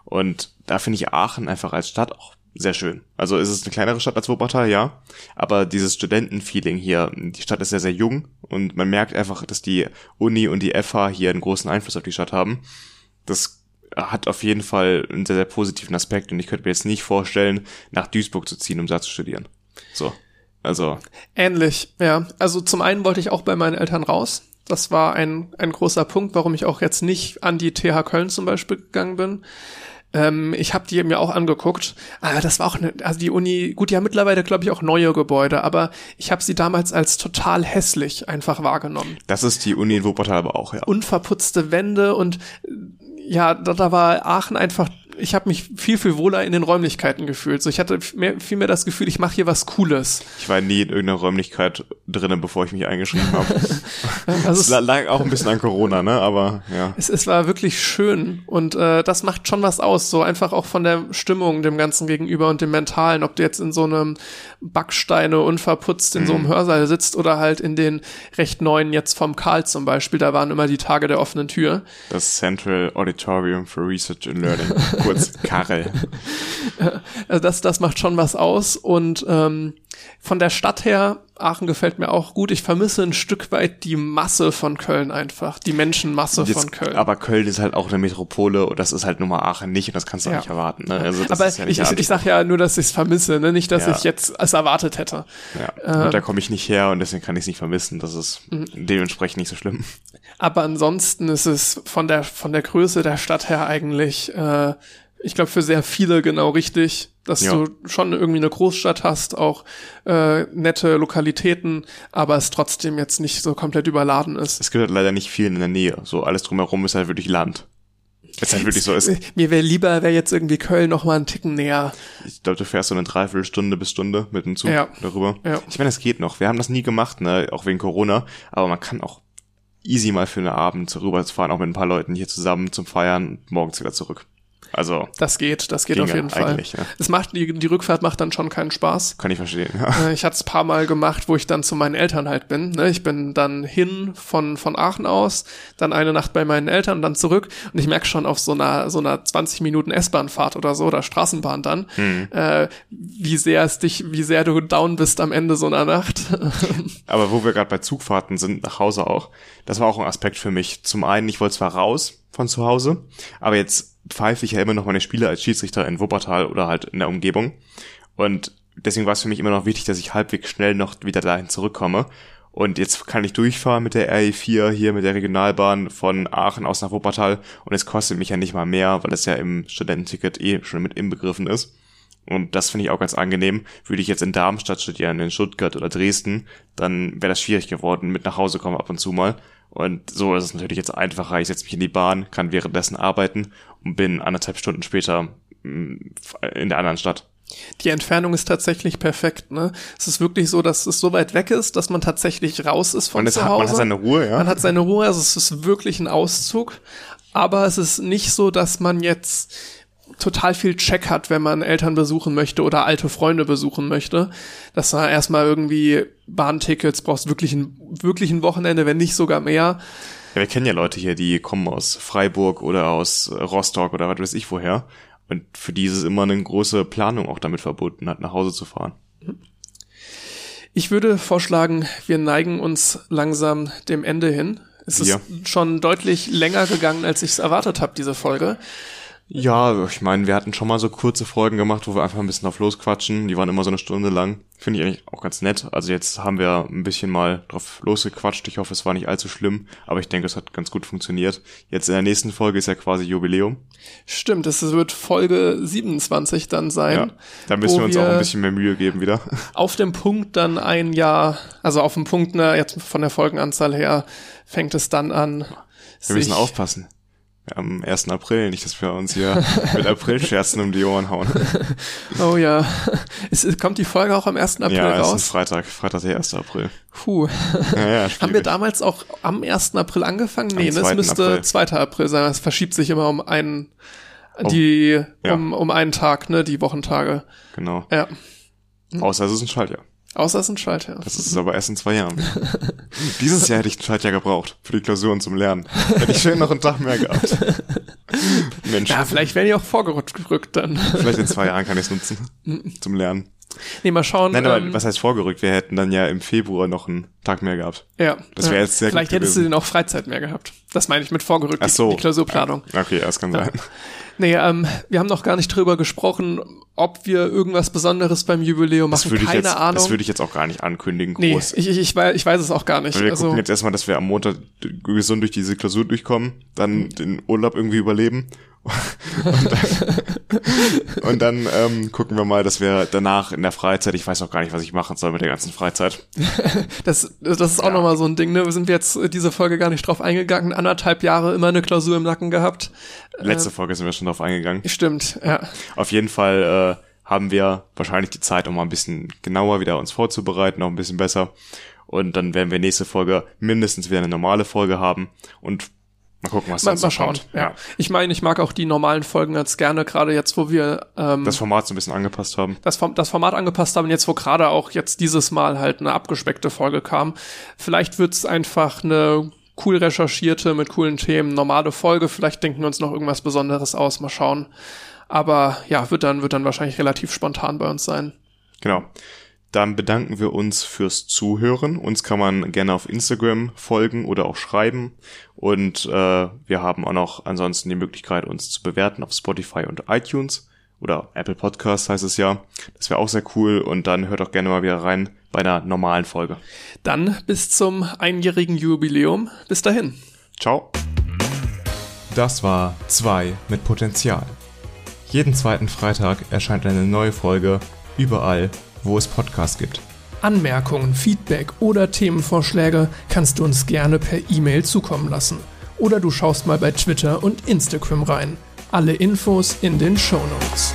Und da finde ich Aachen einfach als Stadt auch sehr schön. Also ist es eine kleinere Stadt als Wuppertal, ja. Aber dieses Studentenfeeling hier, die Stadt ist sehr, sehr jung und man merkt einfach, dass die Uni und die FH hier einen großen Einfluss auf die Stadt haben. Das hat auf jeden Fall einen sehr, sehr positiven Aspekt und ich könnte mir jetzt nicht vorstellen, nach Duisburg zu ziehen, um da zu studieren. So. Also. Ähnlich, ja. Also zum einen wollte ich auch bei meinen Eltern raus Das war ein, ein großer Punkt, warum ich auch jetzt nicht an die TH Köln zum Beispiel gegangen bin. Ähm, ich habe die mir auch angeguckt. Aber das war auch eine, also die Uni, gut, die haben mittlerweile, glaube ich, auch neue Gebäude, aber ich habe sie damals als total hässlich einfach wahrgenommen. Das ist die Uni in Wuppertal aber auch, ja. Unverputzte Wände und ja, da, da war Aachen einfach ich habe mich viel, viel wohler in den Räumlichkeiten gefühlt. So, ich hatte mehr, viel mehr das Gefühl, ich mache hier was Cooles. Ich war nie in irgendeiner Räumlichkeit drinnen, bevor ich mich eingeschrieben habe. also es lag auch ein bisschen an Corona, ne? Aber ja. Es, es war wirklich schön und äh, das macht schon was aus. So einfach auch von der Stimmung dem Ganzen gegenüber und dem Mentalen. Ob du jetzt in so einem Backsteine unverputzt in mhm. so einem mhm. Hörsaal sitzt oder halt in den recht neuen jetzt vom Karl zum Beispiel. Da waren immer die Tage der offenen Tür. Das Central Auditorium for Research and Learning kurz Karel. also das, das macht schon was aus und ähm, von der Stadt her, Aachen gefällt mir auch gut. Ich vermisse ein Stück weit die Masse von Köln einfach, die Menschenmasse Jetzt, von Köln. Aber Köln ist halt auch eine Metropole und das ist halt Nummer Aachen nicht und das kannst du ja. auch nicht erwarten. Ne? Also aber ja ich, ich, ich sag ja nur, dass ich es vermisse, ne? nicht, dass ja. ich jetzt es erwartet hätte. Ja. Äh, da komme ich nicht her und deswegen kann ich es nicht vermissen. Das ist mhm. dementsprechend nicht so schlimm. Aber ansonsten ist es von der von der Größe der Stadt her eigentlich äh, ich glaube, für sehr viele genau richtig, dass ja. du schon irgendwie eine Großstadt hast, auch äh, nette Lokalitäten, aber es trotzdem jetzt nicht so komplett überladen ist. Es gibt halt leider nicht viel in der Nähe. So alles drumherum ist halt wirklich Land. Es halt wirklich so ist. Mir wäre lieber, wäre jetzt irgendwie Köln noch mal einen Ticken näher. Ich glaube, du fährst so eine Dreiviertelstunde bis Stunde mit dem Zug ja. darüber. Ja. Ich meine, es geht noch. Wir haben das nie gemacht, ne, auch wegen Corona. Aber man kann auch easy mal für einen Abend rüberfahren, auch mit ein paar Leuten hier zusammen zum Feiern und morgens wieder zurück. Also das geht, das geht auf jeden Fall. Ja. Es macht die, die Rückfahrt macht dann schon keinen Spaß. Kann ich verstehen. Ja. Äh, ich hatte es paar Mal gemacht, wo ich dann zu meinen Eltern halt bin. Ne? Ich bin dann hin von von Aachen aus, dann eine Nacht bei meinen Eltern, dann zurück und ich merke schon auf so einer so einer 20 Minuten S-Bahn-Fahrt oder so oder Straßenbahn dann, hm. äh, wie sehr es dich, wie sehr du down bist am Ende so einer Nacht. Aber wo wir gerade bei Zugfahrten sind nach Hause auch, das war auch ein Aspekt für mich. Zum einen, ich wollte zwar raus von zu Hause, aber jetzt pfeife ich ja immer noch meine Spiele als Schiedsrichter in Wuppertal oder halt in der Umgebung. Und deswegen war es für mich immer noch wichtig, dass ich halbwegs schnell noch wieder dahin zurückkomme. Und jetzt kann ich durchfahren mit der RE4 hier mit der Regionalbahn von Aachen aus nach Wuppertal und es kostet mich ja nicht mal mehr, weil es ja im Studententicket eh schon mit inbegriffen ist. Und das finde ich auch ganz angenehm. Würde ich jetzt in Darmstadt studieren, in Stuttgart oder Dresden, dann wäre das schwierig geworden, mit nach Hause kommen ab und zu mal. Und so ist es natürlich jetzt einfacher. Ich setze mich in die Bahn, kann währenddessen arbeiten und bin anderthalb Stunden später mm, in der anderen Stadt. Die Entfernung ist tatsächlich perfekt, ne? Es ist wirklich so, dass es so weit weg ist, dass man tatsächlich raus ist von zu Hause. Hat, man hat seine Ruhe, ja. Man hat seine Ruhe, also es ist wirklich ein Auszug. Aber es ist nicht so, dass man jetzt total viel Check hat, wenn man Eltern besuchen möchte oder alte Freunde besuchen möchte. Dass man erstmal irgendwie Bahntickets brauchst, wirklich ein, wirklich ein Wochenende, wenn nicht sogar mehr. Ja, wir kennen ja Leute hier, die kommen aus Freiburg oder aus Rostock oder was weiß ich woher. Und für die ist es immer eine große Planung auch damit verbunden, halt nach Hause zu fahren. Ich würde vorschlagen, wir neigen uns langsam dem Ende hin. Es ist ja. schon deutlich länger gegangen, als ich es erwartet habe, diese Folge. Ja, ich meine, wir hatten schon mal so kurze Folgen gemacht, wo wir einfach ein bisschen auf losquatschen. Die waren immer so eine Stunde lang. Finde ich eigentlich auch ganz nett. Also jetzt haben wir ein bisschen mal drauf losgequatscht. Ich hoffe, es war nicht allzu schlimm, aber ich denke, es hat ganz gut funktioniert. Jetzt in der nächsten Folge ist ja quasi Jubiläum. Stimmt, es wird Folge 27 dann sein. Ja, da müssen wir uns wir auch ein bisschen mehr Mühe geben wieder. Auf dem Punkt dann ein Jahr, also auf dem Punkt, ne, jetzt von der Folgenanzahl her, fängt es dann an. Wir müssen aufpassen am 1. April, nicht, dass wir uns hier mit Aprilscherzen um die Ohren hauen. Oh ja. Es, kommt die Folge auch am 1. April ja, raus? Ja, es ist Freitag, Freitag der 1. April. Puh. Ja, ja, Haben wir damals auch am 1. April angefangen? Nee, das müsste April. 2. April sein. Es verschiebt sich immer um einen, die, ja. um, um einen Tag, ne, die Wochentage. Genau. Ja. Außer es ist ein Schaltjahr. Außer es ist ein Schaltjahr. Das ist aber erst in zwei Jahren. Dieses Jahr hätte ich ein Schaltjahr gebraucht für die Klausuren zum Lernen. Hätte ich schön noch einen Tag mehr gehabt. Mensch. Ja, vielleicht wäre ich auch vorgerückt dann. Vielleicht in zwei Jahren kann ich es nutzen zum Lernen. Nee, mal schauen. Nein, aber ähm, was heißt vorgerückt? Wir hätten dann ja im Februar noch einen Tag mehr gehabt. Ja. Das wäre ja. jetzt sehr Vielleicht hättest du den auch Freizeit mehr gehabt. Das meine ich mit vorgerückt, Ach so. die Klausurplanung. Okay, das kann sein. Nee, ähm, wir haben noch gar nicht drüber gesprochen, ob wir irgendwas Besonderes beim Jubiläum machen. Das würde ich Keine jetzt, Ahnung. das würde ich jetzt auch gar nicht ankündigen, nee, groß. ich, ich, ich, weiß, ich weiß es auch gar nicht. wir Also, gucken jetzt erstmal, dass wir am Montag gesund durch diese Klausur durchkommen, dann den Urlaub irgendwie überleben. Und dann, und dann ähm, gucken wir mal, dass wir danach in der Freizeit, ich weiß auch gar nicht, was ich machen soll mit der ganzen Freizeit. das, das ist auch Ja. nochmal so ein Ding, ne? Sind wir jetzt äh, diese Folge gar nicht drauf eingegangen, anderthalb Jahre immer eine Klausur im Nacken gehabt. Letzte Folge sind wir schon drauf eingegangen. Stimmt, ja. Auf jeden Fall äh, haben wir wahrscheinlich die Zeit, um mal ein bisschen genauer wieder uns vorzubereiten, noch ein bisschen besser. Und dann werden wir nächste Folge mindestens wieder eine normale Folge haben und mal gucken, was Mal, sonst mal schauen. kommt. Ja. Ich meine, ich mag auch die normalen Folgen ganz gerne, gerade jetzt, wo wir ähm, Das Format so ein bisschen angepasst haben. das, das Format angepasst haben, jetzt wo gerade auch jetzt dieses Mal halt eine abgespeckte Folge kam. Vielleicht wird's einfach eine cool recherchierte, mit coolen Themen, normale Folge. Vielleicht denken wir uns noch irgendwas Besonderes aus, mal schauen. Aber ja, wird dann, wird dann wahrscheinlich relativ spontan bei uns sein. Genau. Dann bedanken wir uns fürs Zuhören. Uns kann man gerne auf Instagram folgen oder auch schreiben. Und äh, wir haben auch noch ansonsten die Möglichkeit, uns zu bewerten auf Spotify und iTunes oder Apple Podcast heißt es ja. Das wäre auch sehr cool. Und dann hört auch gerne mal wieder rein bei einer normalen Folge. Dann bis zum einjährigen Jubiläum. Bis dahin. Ciao. Das war 2 mit Potenzial. Jeden zweiten Freitag erscheint eine neue Folge überall, wo es Podcasts gibt. Anmerkungen, Feedback oder Themenvorschläge kannst du uns gerne per E-Mail zukommen lassen. Oder du schaust mal bei Twitter und Instagram rein. Alle Infos in den Show Notes.